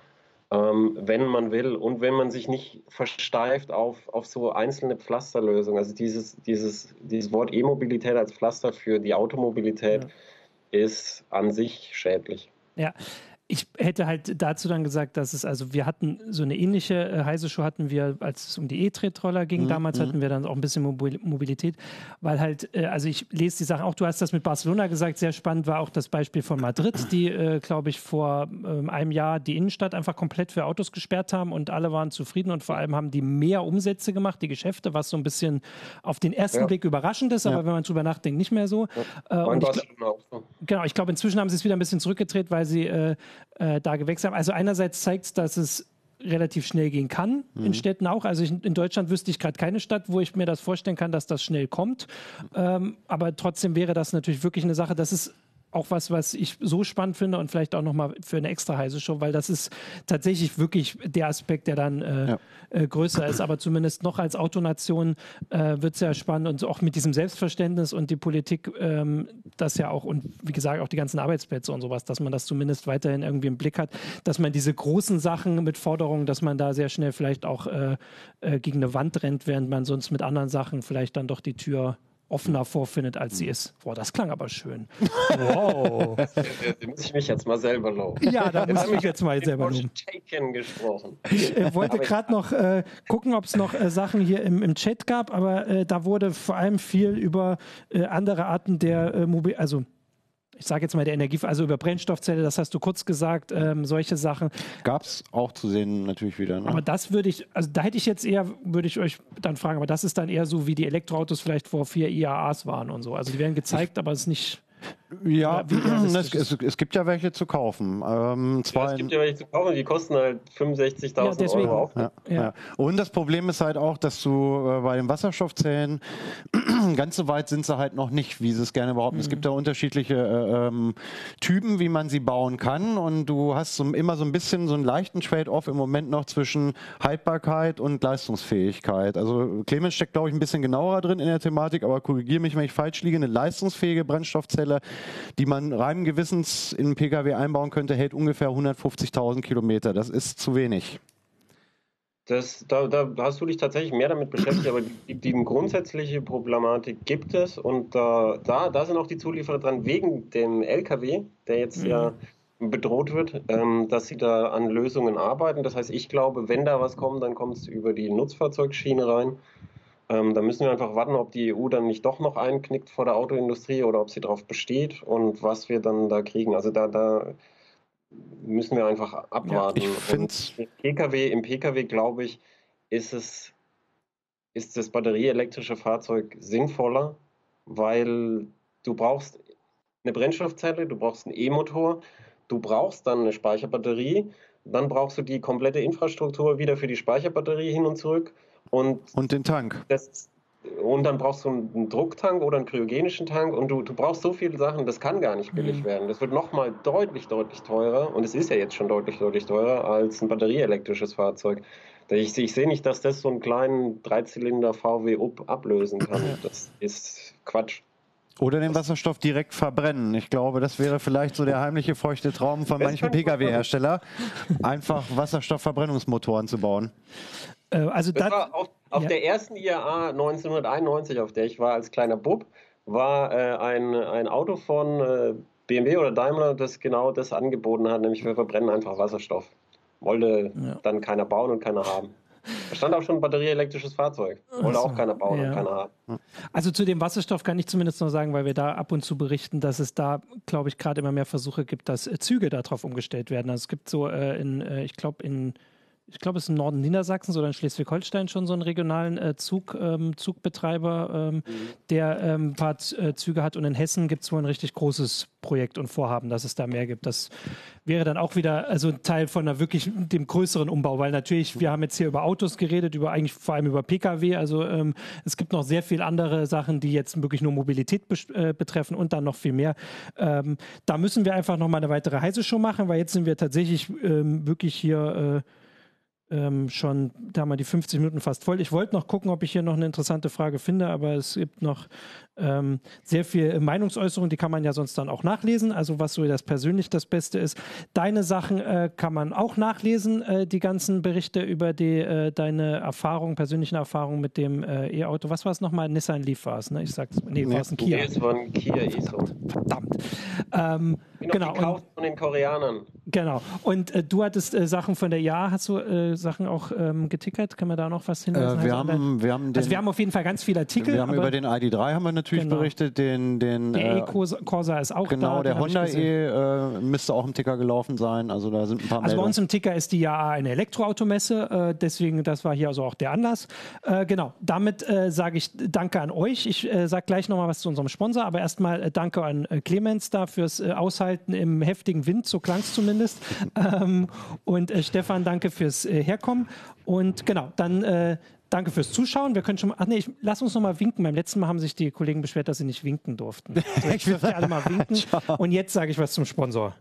ähm, wenn man will und wenn man sich nicht versteift auf, auf so einzelne Pflasterlösungen. Also dieses, dieses, dieses Wort E-Mobilität als Pflaster für die Automobilität. Ja ist an sich schädlich. Ja, ich hätte halt dazu dann gesagt, dass es, also wir hatten so eine ähnliche äh, Heise-Show hatten wir, als es um die E-Tretroller ging. Mhm. Damals mhm. hatten wir dann auch ein bisschen Mobilität, weil halt, äh, also ich lese die Sachen auch, du hast das mit Barcelona gesagt, sehr spannend war auch das Beispiel von Madrid, die, äh, glaube ich, vor ähm, einem Jahr die Innenstadt einfach komplett für Autos gesperrt haben und alle waren zufrieden und vor allem haben die mehr Umsätze gemacht, die Geschäfte, was so ein bisschen auf den ersten ja. Blick überraschend ist, aber ja. wenn man drüber nachdenkt, nicht mehr so. Ja. Äh, und ich, genau, ich glaube, inzwischen haben sie es wieder ein bisschen zurückgedreht, weil sie äh, da gewechselt haben. Also einerseits zeigt es, dass es relativ schnell gehen kann, mhm. in Städten auch. Also ich, in Deutschland wüsste ich gerade keine Stadt, wo ich mir das vorstellen kann, dass das schnell kommt. Ähm, aber trotzdem wäre das natürlich wirklich eine Sache, dass es auch was, was ich so spannend finde und vielleicht auch nochmal für eine extra heiße Show, weil das ist tatsächlich wirklich der Aspekt, der dann äh, ja. äh, größer ist. Aber zumindest noch als Autonation äh, wird es ja spannend und auch mit diesem Selbstverständnis und die Politik, ähm, das ja auch und wie gesagt auch die ganzen Arbeitsplätze und sowas, dass man das zumindest weiterhin irgendwie im Blick hat, dass man diese großen Sachen mit Forderungen, dass man da sehr schnell vielleicht auch äh, äh, gegen eine Wand rennt, während man sonst mit anderen Sachen vielleicht dann doch die Tür offener vorfindet, als sie ist. Boah, das klang aber schön. [LAUGHS] Wow. da muss ich mich jetzt mal selber loben. Ja, da muss ich mich jetzt mal selber loben. gesprochen. Ich äh, wollte gerade noch äh, gucken, ob es noch äh, Sachen hier im, im Chat gab, aber äh, da wurde vor allem viel über äh, andere Arten der äh, Mobil, also ich sage jetzt mal der Energie, also über Brennstoffzelle, das hast du kurz gesagt, ähm, solche Sachen. Gab es auch zu sehen natürlich wieder. Ne? Aber das würde ich, also da hätte ich jetzt eher, würde ich euch dann fragen, aber das ist dann eher so, wie die Elektroautos vielleicht vor vier IAAs waren und so. Also die werden gezeigt, aber es ist nicht. Ja, [CLEARS THROAT] es, es, es, gibt ja welche zu kaufen. Ähm, ja, es gibt ja welche zu kaufen, die kosten halt 65.000 ja, Euro. Auch. Ja, ja. Und das Problem ist halt auch, dass du äh, bei den Wasserstoffzellen [CLEARS THROAT] ganz so weit sind sie halt noch nicht, wie sie es gerne behaupten. Mhm. Es gibt da unterschiedliche äh, ähm, Typen, wie man sie bauen kann. Und du hast so, immer so ein bisschen so einen leichten Trade-off im Moment noch zwischen Haltbarkeit und Leistungsfähigkeit. Also Clemens steckt, glaube ich, ein bisschen genauer drin in der Thematik, aber korrigiere mich, wenn ich falsch liege. Eine leistungsfähige Brennstoffzelle Zelle, die man reinem Gewissens in einen Pkw einbauen könnte, hält ungefähr 150.000 Kilometer. Das ist zu wenig. Das, da, da, hast du dich tatsächlich mehr damit beschäftigt, aber die, die grundsätzliche Problematik gibt es und äh, da, da sind auch die Zulieferer dran, wegen dem LKW, der jetzt mhm. ja bedroht wird, ähm, dass sie da an Lösungen arbeiten. Das heißt, ich glaube, wenn da was kommt, dann kommt es über die Nutzfahrzeugschiene rein. Ähm, da müssen wir einfach warten, ob die EU dann nicht doch noch einknickt vor der Autoindustrie oder ob sie darauf besteht und was wir dann da kriegen. Also da, da müssen wir einfach abwarten. Ja, ich Im PKW, im PKW glaube ich, ist es ist das batterieelektrische Fahrzeug sinnvoller, weil du brauchst eine Brennstoffzelle, du brauchst einen E-Motor, du brauchst dann eine Speicherbatterie, dann brauchst du die komplette Infrastruktur wieder für die Speicherbatterie hin und zurück und, und den Tank. Das, und dann brauchst du einen Drucktank oder einen kryogenischen Tank und du, du brauchst so viele Sachen, das kann gar nicht billig mhm. werden. Das wird nochmal deutlich, deutlich teurer und es ist ja jetzt schon deutlich, deutlich teurer als ein batterieelektrisches Fahrzeug. Ich, ich sehe nicht, dass das so einen kleinen Dreizylinder VW up ablösen kann. Das ist Quatsch. Oder den Wasserstoff direkt verbrennen. Ich glaube, das wäre vielleicht so der heimliche feuchte Traum von manchen Pkw-Hersteller, einfach Wasserstoffverbrennungsmotoren zu bauen. Äh, also das war auf, auf ja. der ersten IAA 1991, auf der ich war als kleiner Bub, war äh, ein, ein Auto von äh, BMW oder Daimler, das genau das angeboten hat, nämlich wir verbrennen einfach Wasserstoff. Wollte ja. dann keiner bauen und keiner haben. Da stand auch schon ein batterieelektrisches Fahrzeug. Wollte auch keiner bauen ja. und keiner haben. Also zu dem Wasserstoff kann ich zumindest noch sagen, weil wir da ab und zu berichten, dass es da, glaube ich, gerade immer mehr Versuche gibt, dass Züge darauf umgestellt werden. Also es gibt so äh, in, äh, ich glaube, in ich glaube, es ist im Norden Niedersachsens oder in Schleswig-Holstein schon so einen regionalen äh, Zug, ähm, Zugbetreiber, ähm, mhm. der ähm, ein paar äh, Züge hat. Und in Hessen gibt es wohl ein richtig großes Projekt und Vorhaben, dass es da mehr gibt. Das wäre dann auch wieder also ein Teil von einer wirklich dem größeren Umbau, weil natürlich, wir haben jetzt hier über Autos geredet, über eigentlich vor allem über Pkw. Also ähm, es gibt noch sehr viele andere Sachen, die jetzt wirklich nur Mobilität äh, betreffen und dann noch viel mehr. Ähm, da müssen wir einfach noch mal eine weitere heiße Show machen, weil jetzt sind wir tatsächlich ähm, wirklich hier äh, ähm, schon, da haben wir die 50 Minuten fast voll. Ich wollte noch gucken, ob ich hier noch eine interessante Frage finde, aber es gibt noch ähm, sehr viel Meinungsäußerung, die kann man ja sonst dann auch nachlesen, also was so das persönlich das Beste ist. Deine Sachen äh, kann man auch nachlesen, äh, die ganzen Berichte über die, äh, deine Erfahrungen, persönlichen Erfahrungen mit dem äh, E-Auto. Was war es nochmal? Nissan Leaf war es, ne? Ich sag's, nee, war es ein Kia. Nee, es war ein Kia ISO. Verdammt. Ähm, genau. Gekauft von den Koreanern. Genau. Und äh, du hattest äh, Sachen von der Ja, hast du Sachen auch ähm, getickert? Können wir da noch was hinweisen? wir, haben, wir, haben den, also wir haben auf jeden Fall ganz viele Artikel. Wir haben über den ID3 haben wir natürlich natürlich genau. berichtet. Den, den, der äh, E-Corsa ist auch genau, da. Genau, der Honda E äh, müsste auch im Ticker gelaufen sein. Also da sind ein paar Also Meldungen. bei uns im Ticker ist die ja eine Elektroautomesse. Äh, deswegen, das war hier also auch der Anlass. Äh, genau, damit äh, sage ich Danke an euch. Ich sage gleich nochmal was zu unserem Sponsor, aber erstmal Danke an Clemens da fürs Aushalten im heftigen Wind, so klang es zumindest. [LAUGHS] ähm, und Stefan, danke fürs Herkommen. Und genau, dann Danke fürs Zuschauen. Wir können schon mal, ach nee, ich, lass uns noch mal winken. Beim letzten Mal haben sich die Kollegen beschwert, dass sie nicht winken durften. Also ich würde alle mal winken. [LAUGHS] Und jetzt sage ich was zum Sponsor.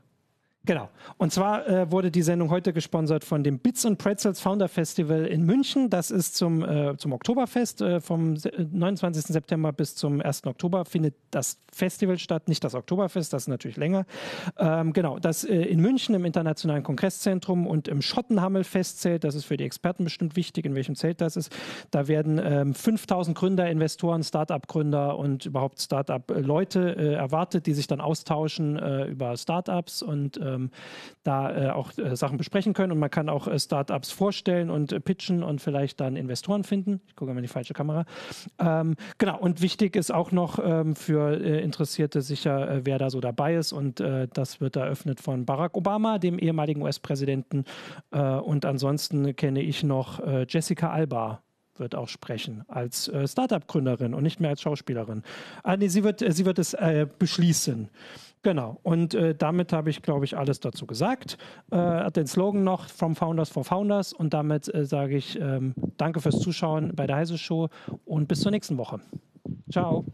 Genau. Und zwar äh, wurde die Sendung heute gesponsert von dem Bits and Pretzels Founder Festival in München. Das ist zum, äh, zum Oktoberfest. Äh, vom 29. September bis zum 1. Oktober findet das Festival statt, nicht das Oktoberfest, das ist natürlich länger. Ähm, genau, das äh, in München im Internationalen Kongresszentrum und im Schottenhammel Festzelt. Das ist für die Experten bestimmt wichtig, in welchem Zelt das ist. Da werden ähm, 5000 Gründer, Investoren, Start-up-Gründer und überhaupt Start-up-Leute äh, erwartet, die sich dann austauschen äh, über Startups und ähm, da äh, auch äh, Sachen besprechen können. Und man kann auch äh, Startups vorstellen und äh, pitchen und vielleicht dann Investoren finden. Ich gucke mal in die falsche Kamera. Ähm, genau, und wichtig ist auch noch ähm, für äh, Interessierte sicher, äh, wer da so dabei ist. Und das wird eröffnet von Barack Obama, dem ehemaligen US-Präsidenten. und ansonsten kenne ich noch Jessica Alba, wird auch sprechen als äh, Startup-Gründerin und nicht mehr als Schauspielerin. Ah, nee, sie wird, sie wird es äh, beschließen. Genau. Und äh, damit habe ich, glaube ich, alles dazu gesagt. Äh, den Slogan noch From Founders for Founders. Und damit äh, sage ich ähm, danke fürs Zuschauen bei der Heise Show und bis zur nächsten Woche. Ciao.